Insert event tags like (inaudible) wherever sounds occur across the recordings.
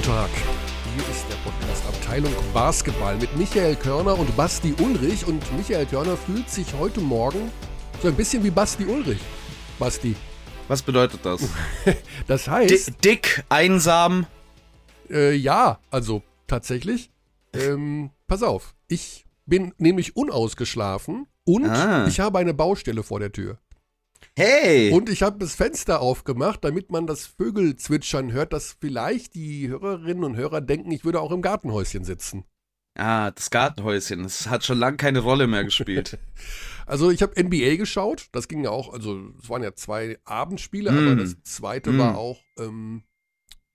Guten Tag. Hier ist der Podcast Abteilung Basketball mit Michael Körner und Basti Ulrich. Und Michael Körner fühlt sich heute Morgen so ein bisschen wie Basti Ulrich. Basti. Was bedeutet das? (laughs) Das heißt. Di dick, einsam. Äh, ja, also tatsächlich. Ähm, pass auf. Ich bin nämlich unausgeschlafen und Ah. ich habe eine Baustelle vor der Tür. Hey! Und ich habe das Fenster aufgemacht, damit man das Vögelzwitschern hört, dass vielleicht die Hörerinnen und Hörer denken, ich würde auch im Gartenhäuschen sitzen. ah, das Gartenhäuschen. Das hat schon lange keine Rolle mehr gespielt. (laughs) Also ich habe NBA geschaut, das ging ja auch, also es waren ja zwei Abendspiele, Mm. aber das zweite Mm. war auch, ähm,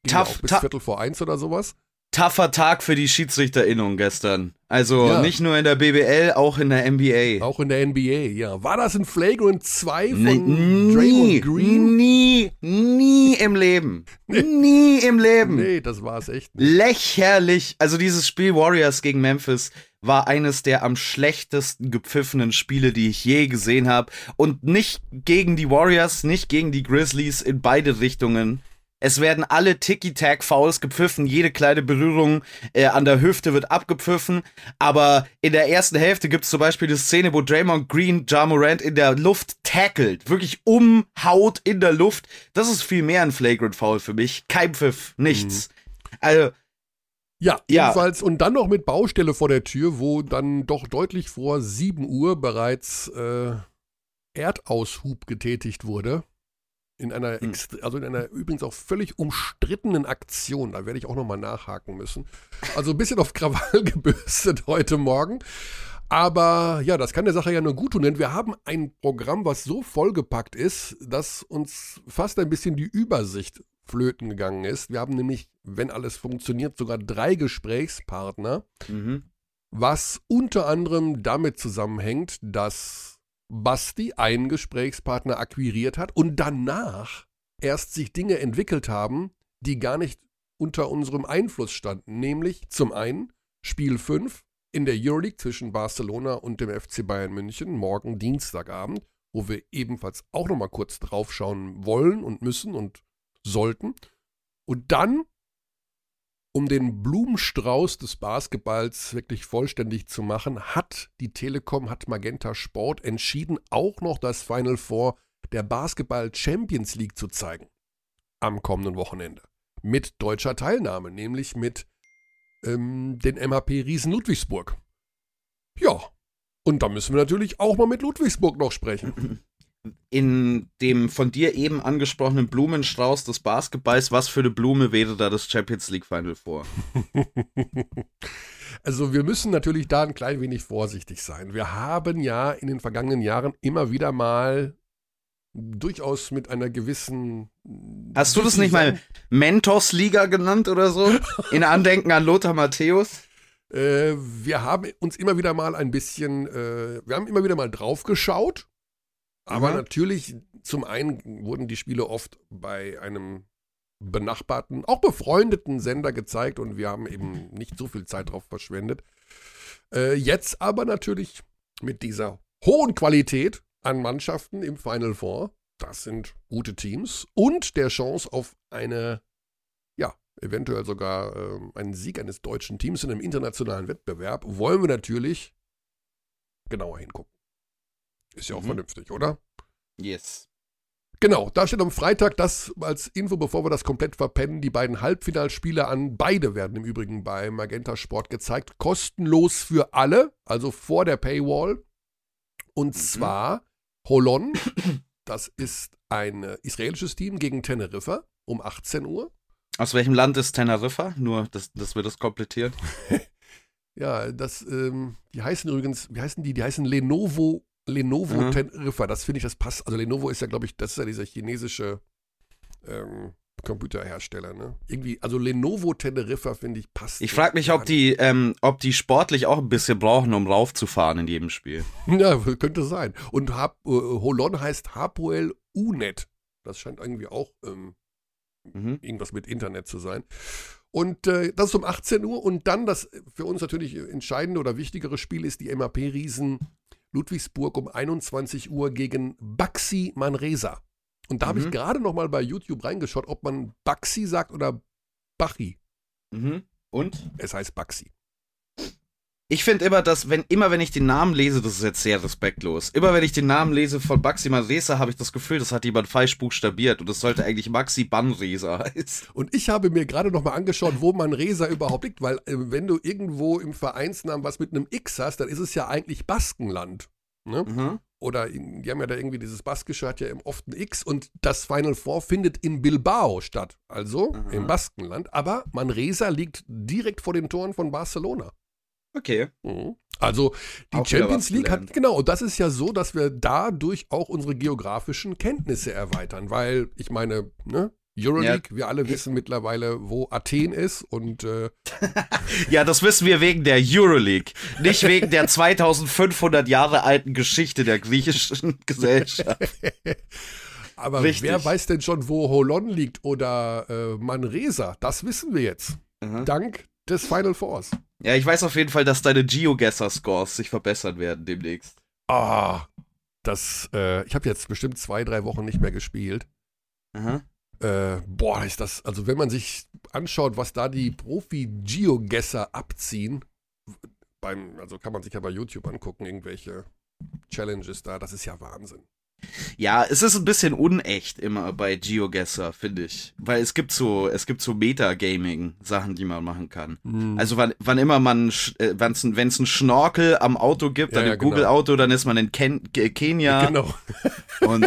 ging ja Tough, auch bis tough. Viertel vor eins oder sowas. Tougher Tag für die Schiedsrichterinnung gestern. Also Ja. nicht nur in der BBL, auch in der NBA. Auch in der NBA, ja. War das ein Flagrant 2 von Nee, Draymond nie, Green? nie, nie im Leben. (laughs) Nee. Nie im Leben. Nee, das war es echt nicht. Lächerlich. Also dieses Spiel Warriors gegen Memphis war eines der am schlechtesten gepfiffenen Spiele, die ich je gesehen habe. Und nicht gegen die Warriors, nicht gegen die Grizzlies, in beide Richtungen. Es werden alle Tiki-Tack-Fouls gepfiffen, jede kleine Berührung äh, an der Hüfte wird abgepfiffen. Aber in der ersten Hälfte gibt es zum Beispiel eine Szene, wo Draymond Green Ja Morant in der Luft tackelt. Wirklich umhaut in der Luft. Das ist viel mehr ein Flagrant Foul für mich. Kein Pfiff, nichts. Also, Ja, Ja. jedenfalls und dann noch mit Baustelle vor der Tür, wo dann doch deutlich vor 7 Uhr bereits äh, Erdaushub getätigt wurde. In einer, Hm. also in einer übrigens auch völlig umstrittenen Aktion. Da werde ich auch nochmal nachhaken müssen. Also ein bisschen auf Krawall (laughs) gebürstet heute Morgen. Aber ja, das kann der Sache ja nur gut tun, denn wir haben ein Programm, was so vollgepackt ist, dass uns fast ein bisschen die Übersicht flöten gegangen ist. Wir haben nämlich, wenn alles funktioniert, sogar drei Gesprächspartner, mhm. was unter anderem damit zusammenhängt, dass Basti einen Gesprächspartner akquiriert hat und danach erst sich Dinge entwickelt haben, die gar nicht unter unserem Einfluss standen. Nämlich zum einen Spiel 5 in der Euroleague zwischen Barcelona und dem FC Bayern München, morgen Dienstagabend, wo wir ebenfalls auch nochmal kurz draufschauen wollen und müssen und sollten. Und dann, um den Blumenstrauß des Basketballs wirklich vollständig zu machen, hat die Telekom, hat Magenta Sport entschieden, auch noch das Final Four der Basketball Champions League zu zeigen. Am kommenden Wochenende. Mit deutscher Teilnahme, nämlich mit ähm, den MHP Riesen Ludwigsburg. Ja, und da müssen wir natürlich auch mal mit Ludwigsburg noch sprechen. (laughs) in dem von dir eben angesprochenen Blumenstrauß des Basketballs, was für eine Blume wäre da das Champions League Final vor? (laughs) Also wir müssen natürlich da ein klein wenig vorsichtig sein. Wir haben ja in den vergangenen Jahren immer wieder mal durchaus mit einer gewissen... Hast du das nicht mal Mentos Liga genannt oder so? (laughs) In Andenken an Lothar Matthäus? Äh, wir haben uns immer wieder mal ein bisschen, äh, wir haben immer wieder mal drauf geschaut. Aber Mhm. natürlich, zum einen wurden die Spiele oft bei einem benachbarten, auch befreundeten Sender gezeigt und wir haben eben nicht so viel Zeit drauf verschwendet. Äh, jetzt aber natürlich mit dieser hohen Qualität an Mannschaften im Final Four, das sind gute Teams und der Chance auf eine, ja, eventuell sogar ähm, einen Sieg eines deutschen Teams in einem internationalen Wettbewerb, wollen wir natürlich genauer hingucken. Ist ja auch Mhm. vernünftig, oder? Yes. Genau, da steht am Freitag das als Info, bevor wir das komplett verpennen, die beiden Halbfinalspiele an. Beide werden im Übrigen bei Magenta Sport gezeigt. Kostenlos für alle, also vor der Paywall. Und Mhm. zwar Holon, das ist ein äh, israelisches Team gegen Teneriffa um 18 Uhr. Aus welchem Land ist Teneriffa? Nur, dass, dass wir das komplettieren. (laughs) Ja, das, ähm, die heißen übrigens, wie heißen die? Die heißen Lenovo, Lenovo Mhm. Teneriffa. Das finde ich, das passt. Also Lenovo ist ja, glaube ich, das ist ja dieser chinesische ähm, Computerhersteller, ne? Irgendwie, also Lenovo Teneriffa, finde ich, passt. Ich frage mich, ob die, ähm, ob die sportlich auch ein bisschen brauchen, um raufzufahren in jedem Spiel. (laughs) Ja, könnte sein. Und Hap, äh, Holon heißt Hapoel Unet. Das scheint irgendwie auch ähm, Mhm. irgendwas mit Internet zu sein. Und äh, das ist um 18 Uhr. Und dann das für uns natürlich entscheidende oder wichtigere Spiel ist die MAP-Riesen Ludwigsburg um 21 Uhr gegen Baxi Manresa. Und da habe ich Mhm. gerade noch mal bei YouTube reingeschaut, ob man Baxi sagt oder Bachi. Mhm. Und? Es heißt Baxi. Ich finde immer, dass, wenn, immer wenn ich den Namen lese, das ist jetzt sehr respektlos. Immer wenn ich den Namen lese von Baxi Manresa, habe ich das Gefühl, das hat jemand falsch buchstabiert und das sollte eigentlich Maxi Banresa heißen. Und ich habe mir gerade noch mal angeschaut, wo Manresa überhaupt liegt, weil äh, wenn du irgendwo im Vereinsnamen was mit einem X hast, dann ist es ja eigentlich Baskenland. Ne? Mhm. Oder in, die haben ja da irgendwie dieses Baskische hat ja oft ein X und das Final Four findet in Bilbao statt, also Aha. im Baskenland. Aber Manresa liegt direkt vor den Toren von Barcelona. Okay. Mhm. Also die Auch Champions League hat, genau, und das ist ja so, dass wir dadurch auch unsere geografischen Kenntnisse erweitern, weil ich meine, ne, Euroleague, wir alle wissen mittlerweile, wo Athen ist und äh, (laughs) Ja, das wissen wir wegen der Euroleague, nicht wegen der 2500 Jahre alten Geschichte der griechischen (laughs) Gesellschaft. (laughs) aber Richtig. wer weiß denn schon, wo Holon liegt oder äh, Manresa? Das wissen wir jetzt. Mhm. Dank des Final Fours. Ja, ich weiß auf jeden Fall, dass deine GeoGuessr-Scores sich verbessern werden demnächst. Ah, das, äh, ich habe jetzt bestimmt zwei, drei Wochen nicht mehr gespielt. Aha. Äh, boah, ist das, also wenn man sich anschaut, was da die Profi-Geogesser abziehen, beim, also kann man sich ja bei YouTube angucken, irgendwelche Challenges da, das ist ja Wahnsinn. Ja, es ist ein bisschen unecht immer bei GeoGuessr, finde ich. Weil es gibt so, es gibt so Metagaming-Sachen, die man machen kann. Also wann, wann immer man, äh, wenn es einen Schnorkel am Auto gibt, Ja, dann ja, im genau. Google-Auto, dann ist man in Ken Ke- Kenia. (laughs) Genau. Und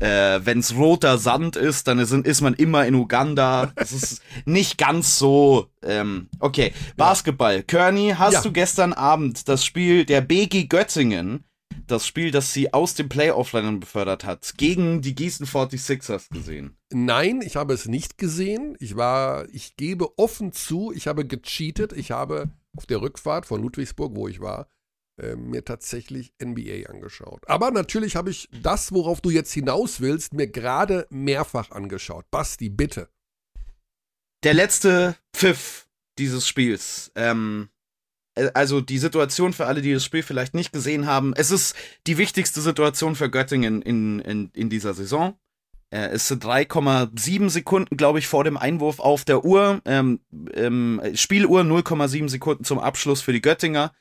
äh, wenn es roter Sand ist, dann ist, ist man immer in Uganda. Das ist nicht ganz so. Ähm, okay, Basketball. Kearney, hast Ja. du gestern Abend das Spiel der BG Göttingen, das Spiel, das sie aus dem Playoff-Rennen befördert hat, gegen die Gießen 46ers gesehen? Nein, ich habe es nicht gesehen. Ich war, ich gebe offen zu, ich habe gecheatet. Ich habe auf der Rückfahrt von Ludwigsburg, wo ich war, äh, mir tatsächlich NBA angeschaut. Aber natürlich habe ich das, worauf du jetzt hinaus willst, mir gerade mehrfach angeschaut. Basti, bitte. Der letzte Pfiff dieses Spiels. Ähm, äh, also die Situation für alle, die das Spiel vielleicht nicht gesehen haben. Es ist die wichtigste Situation für Göttingen in, in, in dieser Saison. Äh, es sind 3,7 Sekunden, glaube ich, vor dem Einwurf auf der Uhr. Ähm, ähm, Spieluhr 0,7 Sekunden zum Abschluss für die Göttinger.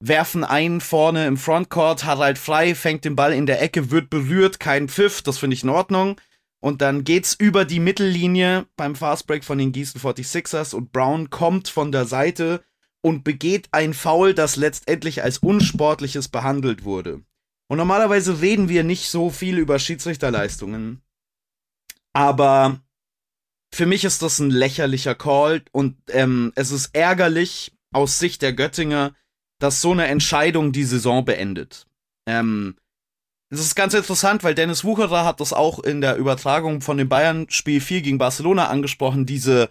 Werfen ein vorne im Frontcourt. Harald Frei fängt den Ball in der Ecke, wird berührt, kein Pfiff, das finde ich in Ordnung. Und dann geht's über die Mittellinie beim Fastbreak von den Gießen 46ers und Brown kommt von der Seite und begeht ein Foul, das letztendlich als unsportliches behandelt wurde. Und normalerweise reden wir nicht so viel über Schiedsrichterleistungen. Aber für mich ist das ein lächerlicher Call und ähm, es ist ärgerlich aus Sicht der Göttinger, dass so eine Entscheidung die Saison beendet. Ähm, das ist ganz interessant, weil Dennis Wucherer hat das auch in der Übertragung von dem Bayern-Spiel 4 gegen Barcelona angesprochen, diese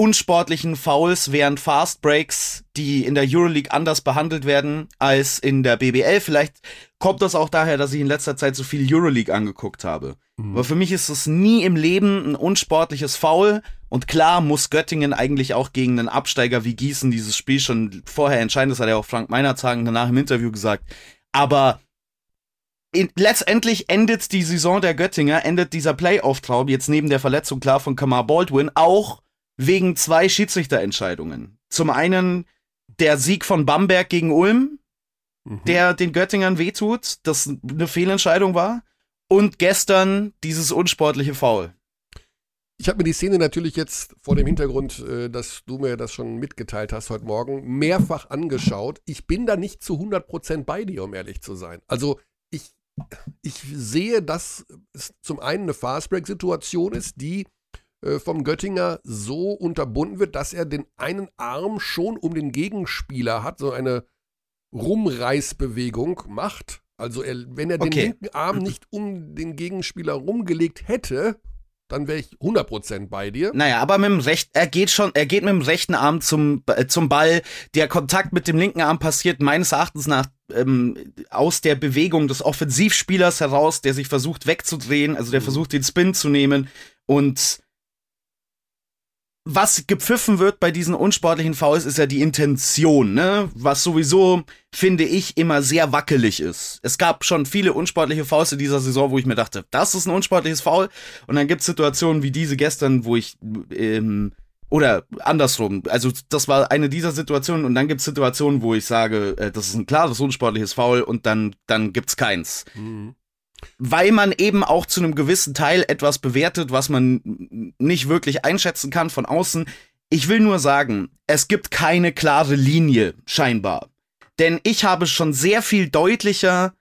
unsportlichen Fouls während Fast Breaks, die in der Euroleague anders behandelt werden als in der BBL. Vielleicht kommt das auch daher, dass ich in letzter Zeit so viel Euroleague angeguckt habe. Aber für mich ist es nie im Leben ein unsportliches Foul. Und klar muss Göttingen eigentlich auch gegen einen Absteiger wie Gießen dieses Spiel schon vorher entscheiden. Das hat ja auch Frank Meinerzagen danach im Interview gesagt. Aber in, letztendlich endet die Saison der Göttinger, endet dieser Playoff-Traum jetzt neben der Verletzung klar von Kamar Baldwin auch wegen zwei Schiedsrichterentscheidungen. Zum einen der Sieg von Bamberg gegen Ulm, Mhm. der den Göttingern wehtut, das eine Fehlentscheidung war. Und gestern dieses unsportliche Foul. Ich habe mir die Szene natürlich jetzt vor dem Hintergrund, äh, dass du mir das schon mitgeteilt hast heute Morgen, mehrfach angeschaut. Ich bin da nicht zu 100% bei dir, um ehrlich zu sein. Also ich, ich sehe, dass es zum einen eine Fastbreak-Situation ist, die äh, vom Göttinger so unterbunden wird, dass er den einen Arm schon um den Gegenspieler hat, so eine Rumreißbewegung macht. Also er, wenn er den Okay. linken Arm nicht um den Gegenspieler rumgelegt hätte, dann wäre ich 100% bei dir. Naja, aber mit dem rechten, er geht schon, er geht mit dem rechten Arm zum, äh, zum Ball. Der Kontakt mit dem linken Arm passiert meines Erachtens nach ähm, aus der Bewegung des Offensivspielers heraus, der sich versucht wegzudrehen, also der Mhm. versucht den Spin zu nehmen und was gepfiffen wird bei diesen unsportlichen Fouls ist ja die Intention, ne? Was sowieso, finde ich, immer sehr wackelig ist. Es gab schon viele unsportliche Fouls in dieser Saison, wo ich mir dachte, das ist ein unsportliches Foul. Und dann gibt's Situationen wie diese gestern, wo ich ähm, Oder andersrum. Also das war eine dieser Situationen und dann gibt es Situationen, wo ich sage, äh, das ist ein klares unsportliches Foul und dann, dann gibt's keins. Mhm. Weil man eben auch zu einem gewissen Teil etwas bewertet, was man nicht wirklich einschätzen kann von außen. Ich will nur sagen, es gibt keine klare Linie, scheinbar. Denn ich habe schon sehr viel deutlicher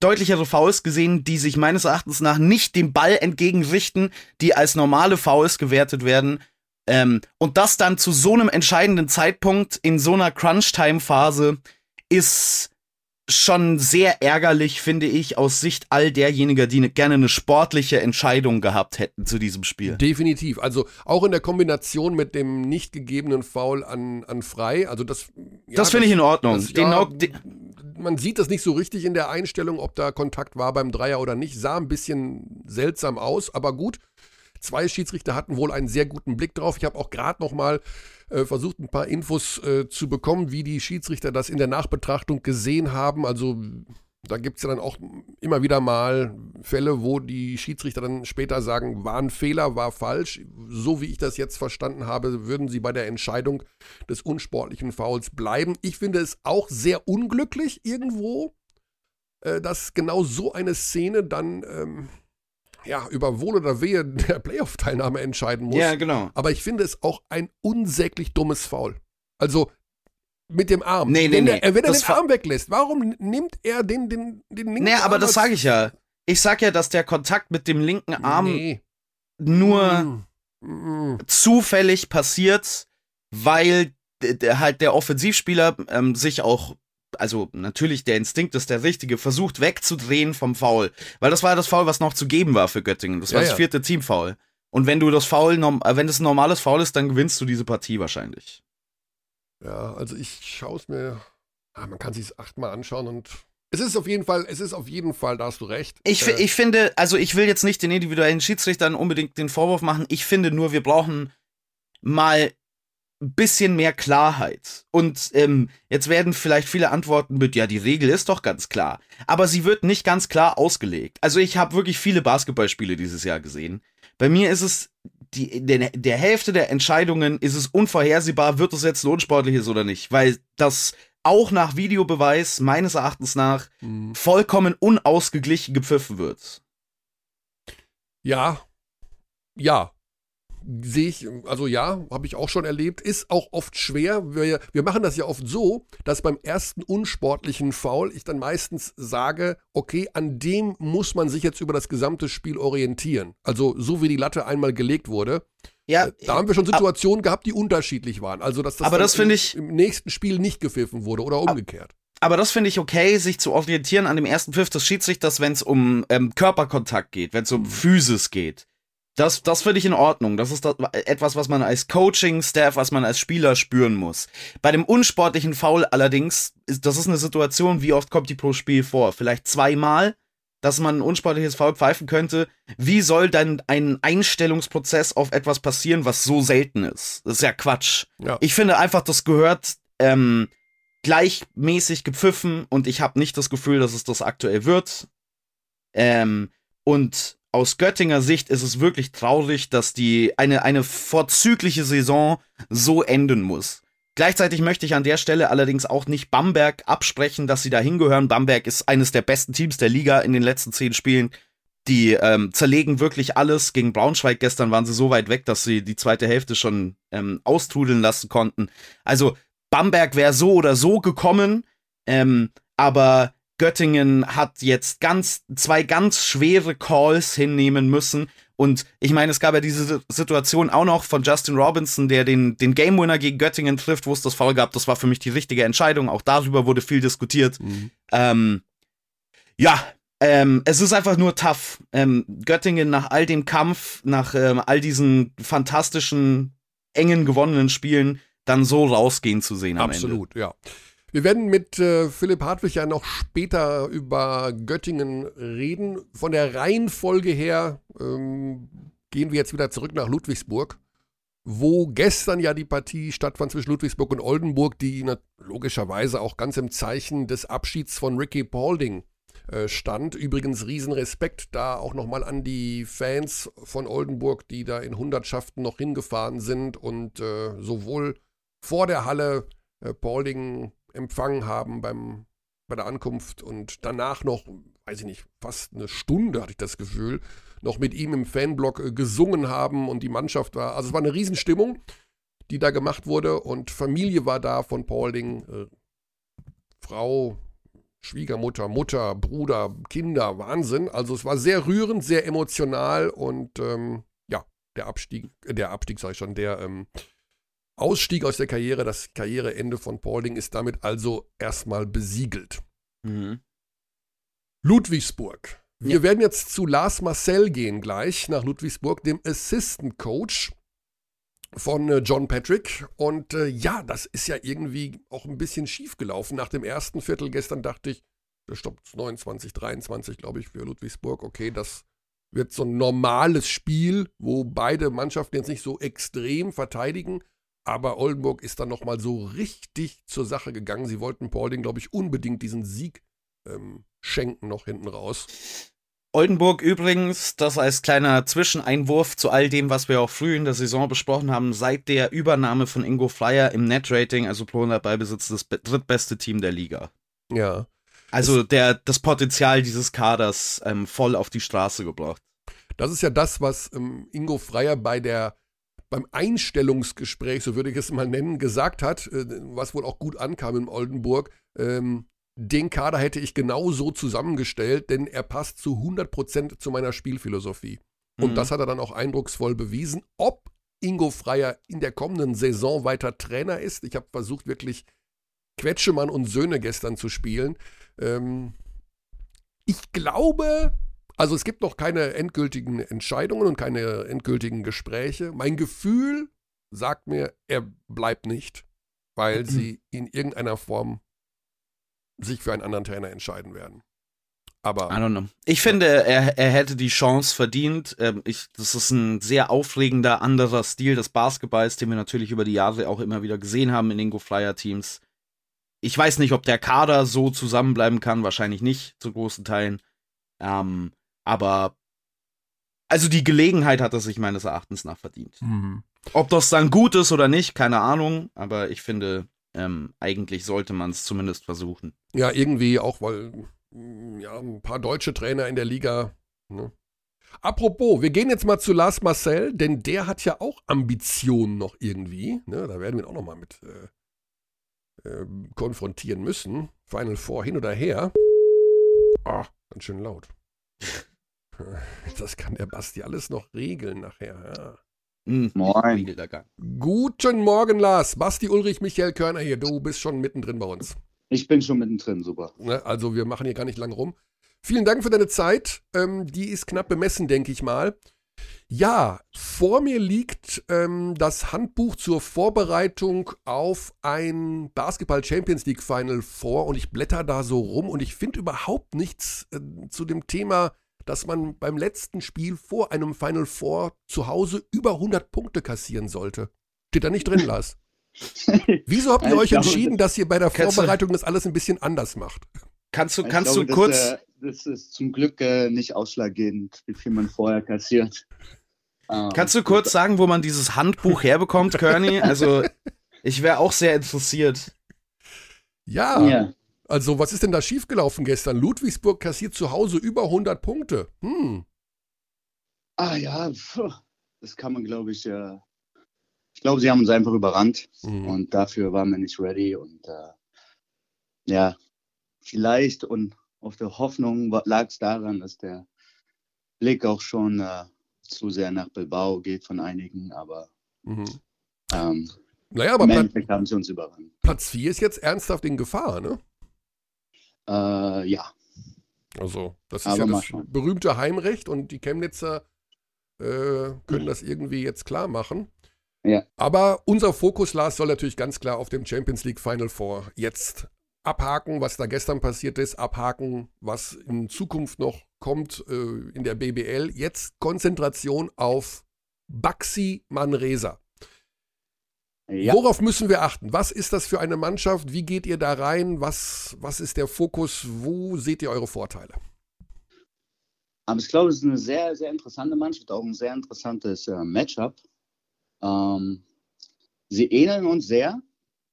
deutlichere Fouls gesehen, die sich meines Erachtens nach nicht dem Ball entgegenrichten, die als normale Fouls gewertet werden. Ähm, und das dann zu so einem entscheidenden Zeitpunkt in so einer Crunch-Time-Phase ist schon sehr ärgerlich, finde ich, aus Sicht all derjenigen, die ne, gerne eine sportliche Entscheidung gehabt hätten zu diesem Spiel. Definitiv. Also auch in der Kombination mit dem nicht gegebenen Foul an, an Frei. Also das. Ja, das finde ich in Ordnung. Das, ja, man sieht das nicht so richtig in der Einstellung, ob da Kontakt war beim Dreier oder nicht. Sah ein bisschen seltsam aus, aber gut. Zwei Schiedsrichter hatten wohl einen sehr guten Blick drauf. Ich habe auch gerade noch mal äh, versucht, ein paar Infos äh, zu bekommen, wie die Schiedsrichter das in der Nachbetrachtung gesehen haben. Also da gibt es ja dann auch immer wieder mal Fälle, wo die Schiedsrichter dann später sagen, war ein Fehler, war falsch. So wie ich das jetzt verstanden habe, würden sie bei der Entscheidung des unsportlichen Fouls bleiben. Ich finde es auch sehr unglücklich irgendwo, äh, dass genau so eine Szene dann ähm, ja, über Wohl oder Wehe der Playoff-Teilnahme entscheiden muss. Ja, genau. Aber ich finde es auch ein unsäglich dummes Foul. Also mit dem Arm. Nee, nee, wenn nee. Er, wenn er den Arm weglässt, warum nimmt er den, den, den linken Nee, aber Arm das sage ich ja. Ich sag ja, dass der Kontakt mit dem linken Arm nee. nur mm. Mm. zufällig passiert, weil halt der Offensivspieler ähm, sich auch also natürlich der Instinkt ist der richtige, versucht wegzudrehen vom Foul. Weil das war das Foul, was noch zu geben war für Göttingen. Das war ja, das vierte ja. Teamfoul. Und wenn du das Foul, äh, wenn es ein normales Foul ist, dann gewinnst du diese Partie wahrscheinlich. Ja, also ich schaue es mir, ah, man kann sich achtmal anschauen und es ist auf jeden Fall, es ist auf jeden Fall, da hast du recht. Ich, äh, ich finde, also ich will jetzt nicht den individuellen Schiedsrichtern unbedingt den Vorwurf machen. Ich finde nur, wir brauchen mal bisschen mehr Klarheit. Und ähm, jetzt werden vielleicht viele Antworten mit, ja, die Regel ist doch ganz klar. Aber sie wird nicht ganz klar ausgelegt. Also ich habe wirklich viele Basketballspiele dieses Jahr gesehen. Bei mir ist es, die, der, der Hälfte der Entscheidungen ist es unvorhersehbar, wird es jetzt lohnsportliches oder nicht. Weil das auch nach Videobeweis meines Erachtens nach mhm. vollkommen unausgeglichen gepfiffen wird. Ja, ja, sehe ich, also ja, habe ich auch schon erlebt, ist auch oft schwer. Wir, wir machen das ja oft so, dass beim ersten unsportlichen Foul ich dann meistens sage, okay, an dem muss man sich jetzt über das gesamte Spiel orientieren. Also so wie die Latte einmal gelegt wurde. Ja, äh, da haben wir schon Situationen gehabt, die unterschiedlich waren. Also dass das, aber das im, ich, im nächsten Spiel nicht gepfiffen wurde oder umgekehrt. Aber das finde ich okay, sich zu orientieren an dem ersten Pfiff des Schiedsrichters, wenn es um ähm, Körperkontakt geht, wenn es um mhm. Physis geht. Das, das finde ich in Ordnung. Das ist das, etwas, was man als Coaching-Staff, was man als Spieler spüren muss. Bei dem unsportlichen Foul allerdings, ist, das ist eine Situation, wie oft kommt die pro Spiel vor? Vielleicht zweimal, dass man ein unsportliches Foul pfeifen könnte. Wie soll dann ein Einstellungsprozess auf etwas passieren, was so selten ist? Das ist ja Quatsch. Ja. Ich finde einfach, das gehört ähm, gleichmäßig gepfiffen und ich habe nicht das Gefühl, dass es das aktuell wird. Ähm, und aus Göttinger Sicht ist es wirklich traurig, dass die eine, eine vorzügliche Saison so enden muss. Gleichzeitig möchte ich an der Stelle allerdings auch nicht Bamberg absprechen, dass sie da hingehören. Bamberg ist eines der besten Teams der Liga in den letzten zehn Spielen. Die ähm, zerlegen wirklich alles. Gegen Braunschweig gestern waren sie so weit weg, dass sie die zweite Hälfte schon ähm, austrudeln lassen konnten. Also Bamberg wäre so oder so gekommen, ähm, aber Göttingen hat jetzt ganz, zwei ganz schwere Calls hinnehmen müssen. Und ich meine, es gab ja diese Situation auch noch von Justin Robinson, der den, den Game Winner gegen Göttingen trifft, wo es das Foul gab. Das war für mich die richtige Entscheidung. Auch darüber wurde viel diskutiert. Mhm. Ähm, ja, ähm, es ist einfach nur tough. Ähm, Göttingen nach all dem Kampf, nach ähm, all diesen fantastischen, engen gewonnenen Spielen, dann so rausgehen zu sehen am Absolut, Ende. Absolut, ja. Wir werden mit äh, Philipp Hartwig ja noch später über Göttingen reden. Von der Reihenfolge her ähm, gehen wir jetzt wieder zurück nach Ludwigsburg, wo gestern ja die Partie stattfand zwischen Ludwigsburg und Oldenburg, die logischerweise auch ganz im Zeichen des Abschieds von Ricky Paulding äh, stand. Übrigens Riesenrespekt da auch nochmal an die Fans von Oldenburg, die da in Hundertschaften noch hingefahren sind und äh, sowohl vor der Halle äh, Paulding empfangen haben beim, bei der Ankunft und danach noch, weiß ich nicht, fast eine Stunde hatte ich das Gefühl, noch mit ihm im Fanblock äh, gesungen haben und die Mannschaft war, also es war eine Riesenstimmung, die da gemacht wurde und Familie war da von Paulding, äh, Frau, Schwiegermutter, Mutter, Bruder, Kinder, Wahnsinn. Also es war sehr rührend, sehr emotional und ähm, ja, der Abstieg, äh, der Abstieg sag ich schon, der ähm, Ausstieg aus der Karriere, das Karriereende von Paulding ist damit also erstmal besiegelt. Mhm. Ludwigsburg. Wir ja. werden jetzt zu Lars Marcel gehen gleich, nach Ludwigsburg, dem Assistant Coach von äh, John Patrick. Und äh, ja, das ist ja irgendwie auch ein bisschen schief gelaufen. Nach dem ersten Viertel gestern dachte ich, das stoppt 29, 23, glaube ich, für Ludwigsburg. Okay, das wird so ein normales Spiel, wo beide Mannschaften jetzt nicht so extrem verteidigen. Aber Oldenburg ist dann nochmal so richtig zur Sache gegangen. Sie wollten Paulding, glaube ich, unbedingt diesen Sieg ähm, schenken noch hinten raus. Oldenburg übrigens, das als kleiner Zwischeneinwurf zu all dem, was wir auch früh in der Saison besprochen haben, seit der Übernahme von Ingo Flyer im Netrating, also pro 100 Ballbesitz, das drittbeste Team der Liga. Ja. Also der, das Potenzial dieses Kaders ähm, voll auf die Straße gebracht. Das ist ja das, was ähm, Ingo Freier bei der beim Einstellungsgespräch, so würde ich es mal nennen, gesagt hat, äh, was wohl auch gut ankam in Oldenburg. Ähm, den Kader hätte ich genau so zusammengestellt, denn er passt zu 100% zu meiner Spielphilosophie. Und mhm. das hat er dann auch eindrucksvoll bewiesen. Ob Ingo Freier in der kommenden Saison weiter Trainer ist, ich habe versucht, wirklich Quetschemann und Söhne gestern zu spielen. Ähm, ich glaube, also es gibt noch keine endgültigen Entscheidungen und keine endgültigen Gespräche. Mein Gefühl sagt mir, er bleibt nicht, weil mhm. sie in irgendeiner Form sich für einen anderen Trainer entscheiden werden. Aber. I don't know. Ich finde, er, er hätte die Chance verdient. Ähm, ich, das ist ein sehr aufregender, anderer Stil des Basketballs, den wir natürlich über die Jahre auch immer wieder gesehen haben in Ingo Flyer Teams. Ich weiß nicht, ob der Kader so zusammenbleiben kann. Wahrscheinlich nicht, zu großen Teilen. Ähm, aber. Also die Gelegenheit hat er sich meines Erachtens nach verdient. Mhm. Ob das dann gut ist oder nicht, keine Ahnung. Aber ich finde, ähm, eigentlich sollte man es zumindest versuchen. Ja, irgendwie auch, weil mm, ja, ein paar deutsche Trainer in der Liga. Ne? Apropos, wir gehen jetzt mal zu Lars Marcel, denn der hat ja auch Ambitionen noch irgendwie. Ne? Da werden wir ihn auch noch mal mit äh, äh, konfrontieren müssen. Final Four hin oder her. Ah, ganz schön laut. (laughs) Das kann der Basti alles noch regeln nachher. Ja. Mhm. Moin. Guten Morgen, Lars. Basti Ulrich, Michael Körner hier. Du bist schon mittendrin bei uns. Ich bin schon mittendrin, super. Ne, also wir machen hier gar nicht lang rum. Vielen Dank für deine Zeit. Ähm, die ist knapp bemessen, denke ich mal. Ja, vor mir liegt ähm, das Handbuch zur Vorbereitung auf ein Basketball Champions League Final vor und ich blätter da so rum und ich finde überhaupt nichts äh, zu dem Thema dass man beim letzten Spiel vor einem Final Four zu Hause über 100 Punkte kassieren sollte. Steht da nicht drin, (laughs) Lars. Wieso habt ihr euch glaube, entschieden, dass ihr bei der Vorbereitung das alles ein bisschen anders macht? Kannst du, kannst glaube, du kurz. Das, äh, das ist zum Glück äh, nicht ausschlaggebend, wie viel man vorher kassiert. (laughs) Ähm, kannst du kurz sagen, wo man dieses Handbuch herbekommt, Kearney? Also, (laughs) ich wäre auch sehr interessiert. Ja, ja, also, was ist denn da schiefgelaufen gestern? Ludwigsburg kassiert zu Hause über 100 Punkte. Hm. Ah ja, das kann man, glaube ich, ja. Ich glaube, sie haben uns einfach überrannt mhm. und dafür waren wir nicht ready. Und äh, ja, vielleicht und auf der Hoffnung lag es daran, dass der Blick auch schon äh, zu sehr nach Bilbao geht von einigen, aber mhm. ähm, naja, aber im Endeffekt haben sie uns überrannt. Platz 4 ist jetzt ernsthaft in Gefahr, ne? Äh, ja. Also, das ist Aber ja das berühmte Heimrecht und die Chemnitzer äh, können das irgendwie jetzt klar machen. Ja. Aber unser Fokus, Lars, soll natürlich ganz klar auf dem Champions League Final Four jetzt abhaken, was da gestern passiert ist, abhaken, was in Zukunft noch kommt äh, in der BBL. Jetzt Konzentration auf Baxi Manresa. Ja. Worauf müssen wir achten? Was ist das für eine Mannschaft? Wie geht ihr da rein? Was, was ist der Fokus? Wo seht ihr eure Vorteile? Aber ich glaube, es ist eine sehr, sehr interessante Mannschaft, auch ein sehr interessantes äh, Matchup. Ähm, sie ähneln uns sehr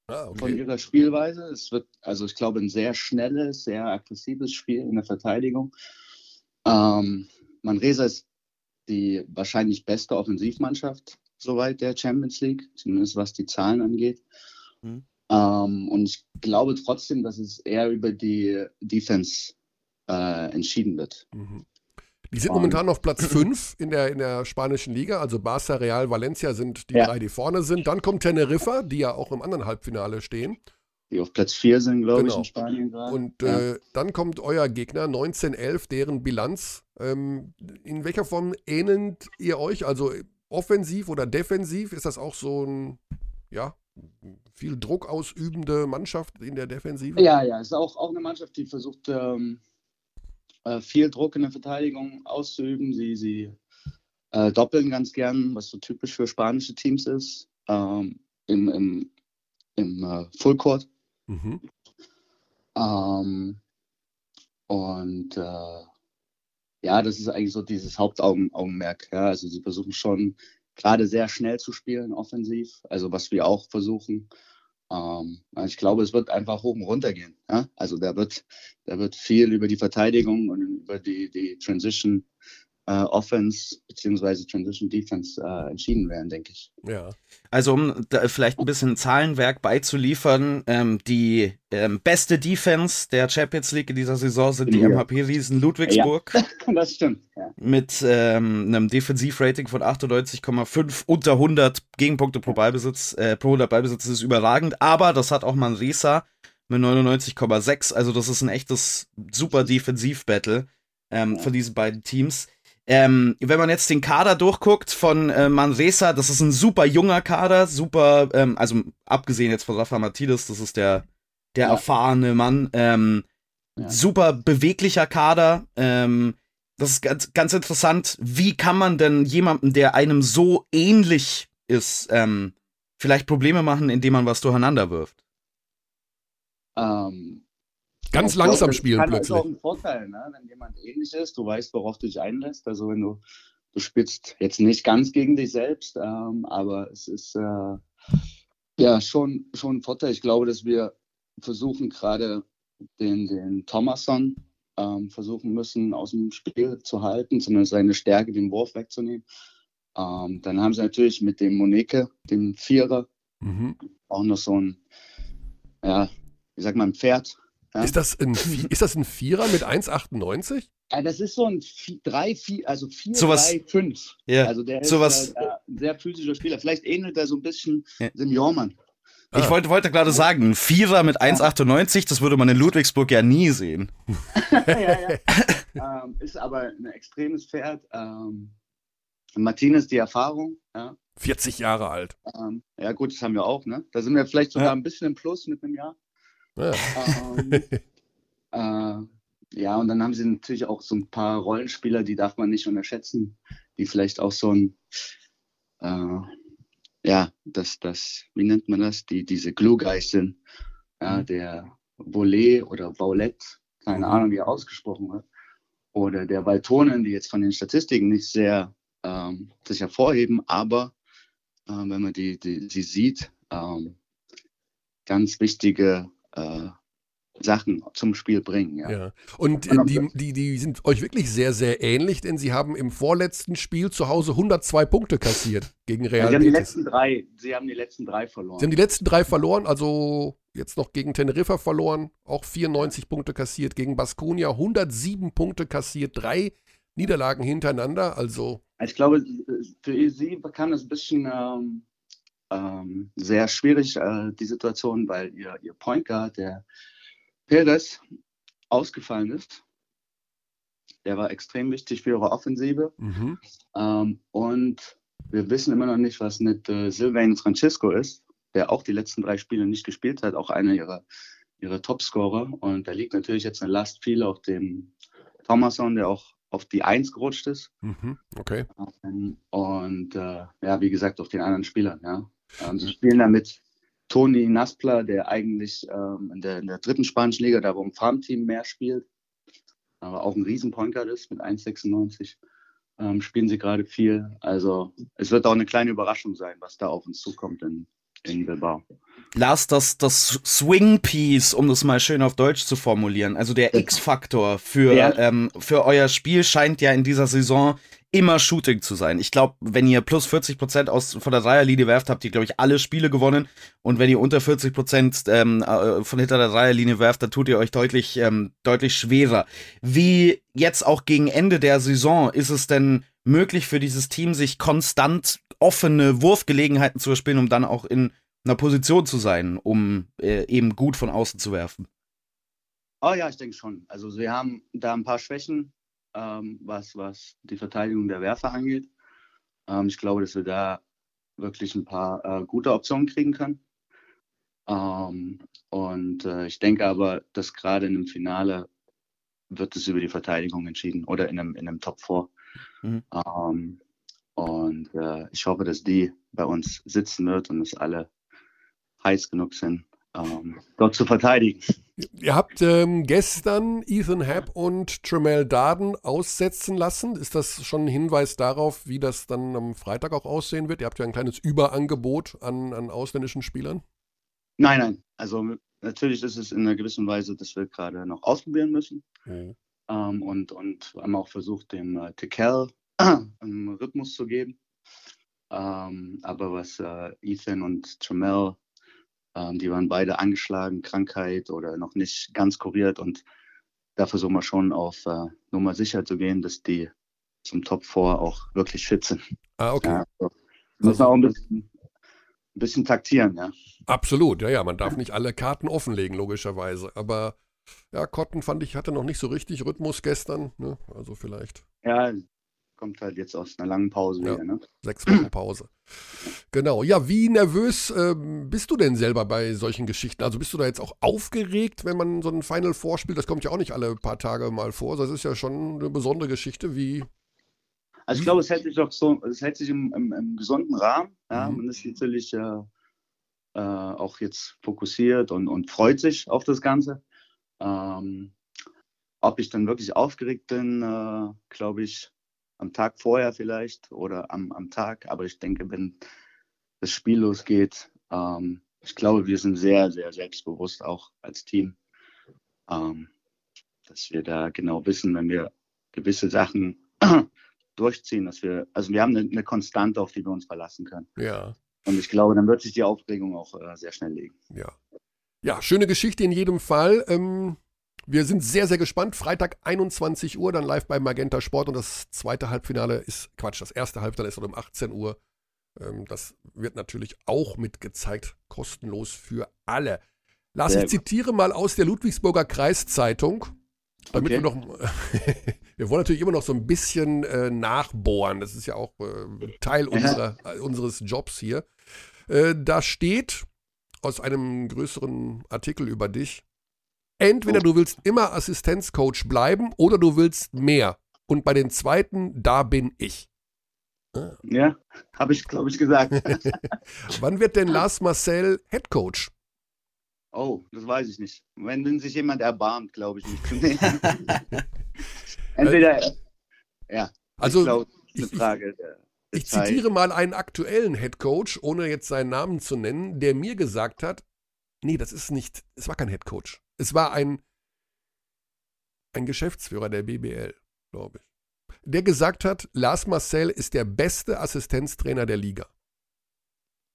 ah, okay. von ihrer Spielweise. Es wird, also ich glaube, ein sehr schnelles, sehr aggressives Spiel in der Verteidigung. Ähm, Manresa ist die wahrscheinlich beste Offensivmannschaft soweit der Champions League, zumindest was die Zahlen angeht. Mhm. Ähm, und ich glaube trotzdem, dass es eher über die Defense äh, entschieden wird. Mhm. Die sind momentan auf Platz 5 in der, in der spanischen Liga. Also Barça, Real, Valencia sind die ja. drei, die vorne sind. Dann kommt Teneriffa, die ja auch im anderen Halbfinale stehen. Die auf Platz 4 sind, glaube genau. ich, in Spanien gerade. Und ja. äh, dann kommt euer Gegner 1911, deren Bilanz. Ähm, in welcher Form ähnelt ihr euch? Also offensiv oder defensiv? Ist das auch so ein, ja, viel Druck ausübende Mannschaft in der Defensive? Ja, ja, ist auch, auch eine Mannschaft, die versucht, ähm, äh, viel Druck in der Verteidigung auszuüben. Sie, sie äh, doppeln ganz gern, was so typisch für spanische Teams ist, ähm, im, im, im äh, Fullcourt. Mhm. Ähm, und äh, ja, das ist eigentlich so dieses Hauptaugenmerk. Ja. Also sie versuchen schon gerade sehr schnell zu spielen, offensiv, also was wir auch versuchen. Ähm, ich glaube, es wird einfach hoch und runter gehen. Ja? Also da wird, da wird viel über die Verteidigung und über die, die Transition äh, Offense bzw. Transition Defense äh, entschieden werden, denke ich. Ja. Also um da vielleicht ein bisschen Zahlenwerk beizuliefern, ähm, die ähm, beste Defense der Champions League in dieser Saison sind die ja. MHP-Riesen Ludwigsburg. Ja, (laughs) das stimmt. Ja. Mit ähm, einem Defensivrating von 98,5 unter 100 Gegenpunkte pro Ballbesitz, äh, pro 100 Ballbesitz ist überragend, aber das hat auch Manresa mit 99,6, also das ist ein echtes super Defensiv-Battle ähm, von diesen beiden Teams. Ähm, wenn man jetzt den Kader durchguckt von äh, Manresa, das ist ein super junger Kader, super, ähm, also abgesehen jetzt von Rafa Martinez, das ist der, der ja. erfahrene Mann, ähm, ja. super beweglicher Kader. Ähm, das ist ganz, ganz interessant. Wie kann man denn jemandem, der einem so ähnlich ist, ähm, vielleicht Probleme machen, indem man was durcheinander wirft? Ähm, Ganz langsam glaube, spielen kann, plötzlich. Das ist auch ein Vorteil, ne? wenn jemand ähnlich ist, du weißt, worauf du dich einlässt. Also wenn du, du spielst jetzt nicht ganz gegen dich selbst, ähm, aber es ist äh, ja schon, schon ein Vorteil. Ich glaube, dass wir versuchen gerade den, den Thomasson ähm, versuchen müssen, aus dem Spiel zu halten, zumindest seine Stärke, den Wurf wegzunehmen. Ähm, dann haben sie natürlich mit dem Moneke, dem Vierer, mhm. auch noch so ein, ja, wie sagt man, ein Pferd, ja. Ist, das ein, ist das ein Vierer mit 1,98? Ja, das ist so ein 3, 4, also 4, so 3, 5. Ja. Also der so ist äh, ein sehr physischer Spieler. Vielleicht ähnelt er so ein bisschen ja. dem Jormann. Ich ah. wollte, wollte gerade sagen, ein Vierer mit 1,98, das würde man in Ludwigsburg ja nie sehen. (laughs) ja, ja. (laughs) ähm, ist aber ein extremes Pferd. Ähm, Martinez die Erfahrung. Ja. 40 Jahre alt. Ähm, ja, gut, das haben wir auch. Ne? Da sind wir vielleicht sogar ein bisschen im Plus mit einem Jahr. Ja. Ähm, äh, ja, und dann haben sie natürlich auch so ein paar Rollenspieler, die darf man nicht unterschätzen, die vielleicht auch so ein, äh, ja, das, das, wie nennt man das, die diese Glue Guys sind, ja, mhm. der Volet oder Vaulette, keine mhm. Ahnung, wie er ausgesprochen wird, oder der Valtonen, die jetzt von den Statistiken nicht sehr ähm, sich hervorheben, aber äh, wenn man die, die, sie sieht, ähm, ganz wichtige äh, Sachen zum Spiel bringen. Ja. ja. Und die, die, die sind euch wirklich sehr, sehr ähnlich, denn sie haben im vorletzten Spiel zu Hause 102 Punkte kassiert gegen Real ja, sie haben die letzten drei, Sie haben die letzten drei verloren. Sie haben die letzten drei verloren, also jetzt noch gegen Teneriffa verloren, auch 94 ja. Punkte kassiert, gegen Baskonia 107 Punkte kassiert, drei Niederlagen hintereinander, also. Ich glaube, für sie kam das ein bisschen ähm, ähm, sehr schwierig, äh, die Situation, weil ihr, ihr Point Guard, der Perez, ausgefallen ist. Der war extrem wichtig für ihre Offensive. Mhm. Ähm, und wir wissen immer noch nicht, was mit äh, Sylvain Francisco ist, der auch die letzten drei Spiele nicht gespielt hat, auch einer ihrer, ihrer Topscorer. Und da liegt natürlich jetzt eine Last viel auf dem Thomason, der auch auf die Eins gerutscht ist. Mhm, okay. Und äh, ja, wie gesagt, auf den anderen Spielern, ja. Ähm, sie spielen da mit Toni Naspler, der eigentlich ähm, in, der, in, der, dritten spanischen Liga, da wo im Farmteam mehr spielt, aber auch ein Riesenpointer ist mit 1,96. Ähm, spielen sie gerade viel. Also es wird auch eine kleine Überraschung sein, was da auf uns zukommt in, in Bilbao. Lars, das, das Swing-Piece, um das mal schön auf Deutsch zu formulieren, also der X-Faktor für, ja. ähm, für euer Spiel scheint ja in dieser Saison immer Shooting zu sein. Ich glaube, wenn ihr plus 40 Prozent aus von der Dreierlinie werft, habt ihr, glaube ich, alle Spiele gewonnen. Und wenn ihr unter 40 Prozent ähm, äh, von hinter der Dreierlinie werft, dann tut ihr euch deutlich, ähm, deutlich schwerer. Wie jetzt auch gegen Ende der Saison ist es denn möglich für dieses Team, sich konstant offene Wurfgelegenheiten zu erspielen, um dann auch in einer Position zu sein, um äh, eben gut von außen zu werfen? Oh ja, ich denke schon. Also wir haben da ein paar Schwächen ähm, was, was die Verteidigung der Werfer angeht. Ähm, ich glaube, dass wir da wirklich ein paar äh, gute Optionen kriegen können. Ähm, und äh, ich denke aber, dass gerade in einem Finale wird es über die Verteidigung entschieden oder in einem, in einem Top 4. Mhm. Ähm, und äh, ich hoffe, dass die bei uns sitzen wird und dass alle heiß genug sind, ähm, dort zu verteidigen. Ihr habt ähm, gestern Ethan Happ und Tremel Darden aussetzen lassen. Ist das schon ein Hinweis darauf, wie das dann am Freitag auch aussehen wird? Ihr habt ja ein kleines Überangebot an, an ausländischen Spielern. Nein, nein. Also natürlich ist es in einer gewissen Weise, dass wir gerade noch ausprobieren müssen. Mhm. Ähm, und, und haben auch versucht, dem äh, Tekel (clears throat) einen Rhythmus zu geben. Ähm, aber was äh, Ethan und Tremel ähm, die waren beide angeschlagen, Krankheit oder noch nicht ganz kuriert. Und da versuchen wir schon auf äh, Nummer sicher zu gehen, dass die zum Top 4 auch wirklich fit sind. Ah, okay. Ja, also, müssen wir auch ein bisschen, ein bisschen taktieren, ja. Absolut, ja, ja. Man darf nicht alle Karten offenlegen, logischerweise. Aber ja, Cotton fand ich, hatte noch nicht so richtig Rhythmus gestern. Ne? Also vielleicht. Ja, kommt halt jetzt aus einer langen Pause ja, wieder, ne? Sechs Wochen Pause. genau. Ja, wie nervös äh, bist du denn selber bei solchen Geschichten? Also bist du da jetzt auch aufgeregt, wenn man so ein Final vorspielt? Das kommt ja auch nicht alle paar Tage mal vor. Das ist ja schon eine besondere Geschichte. Wie. Also ich glaube, es hält sich doch so, es hält sich im, im, im gesunden Rahmen. Ja? Mhm. Man ist natürlich äh, äh, auch jetzt fokussiert und, und freut sich auf das Ganze. Ähm, ob ich dann wirklich aufgeregt bin, äh, glaube ich, am Tag vorher vielleicht oder am, am Tag. Aber ich denke, wenn das Spiel losgeht, ähm, ich glaube, wir sind sehr, sehr selbstbewusst auch als Team, ähm, dass wir da genau wissen, wenn wir gewisse Sachen (clears throat) durchziehen, dass wir, also wir haben eine, eine, Konstante, auf die wir uns verlassen können. Ja. Und ich glaube, dann wird sich die Aufregung auch äh, sehr schnell legen. Ja. Ja, schöne Geschichte in jedem Fall. Ähm, wir sind sehr, sehr gespannt. Freitag 21 Uhr, dann live bei Magenta Sport und das zweite Halbfinale ist, Quatsch, das erste Halbfinale ist um 18 Uhr. Ähm, das wird natürlich auch mitgezeigt, kostenlos für alle. Lars, ich zitiere mal aus der Ludwigsburger Kreiszeitung, damit okay. wir noch, (laughs) wir wollen natürlich immer noch so ein bisschen äh, nachbohren. Das ist ja auch äh, Teil unserer, äh, unseres Jobs hier. Äh, da steht aus einem größeren Artikel über dich, Entweder du willst immer Assistenzcoach bleiben oder du willst mehr. Und bei den zweiten, da bin ich. Ah. Ja, habe ich, glaube ich, gesagt. (laughs) (laughs) Wann wird denn Lars Marcel Head Coach? Oh, das weiß ich nicht. Wenn sich jemand erbarmt, glaube ich nicht. (laughs) Entweder, ja. Also, ich, glaub, ich, Frage ich, ich zitiere mal einen aktuellen Head Coach, ohne jetzt seinen Namen zu nennen, der mir gesagt hat, nee, das ist nicht, es war kein Head Coach. Es war ein, ein Geschäftsführer der BBL, glaube ich, der gesagt hat, Lars Marcel ist der beste Assistenztrainer der Liga.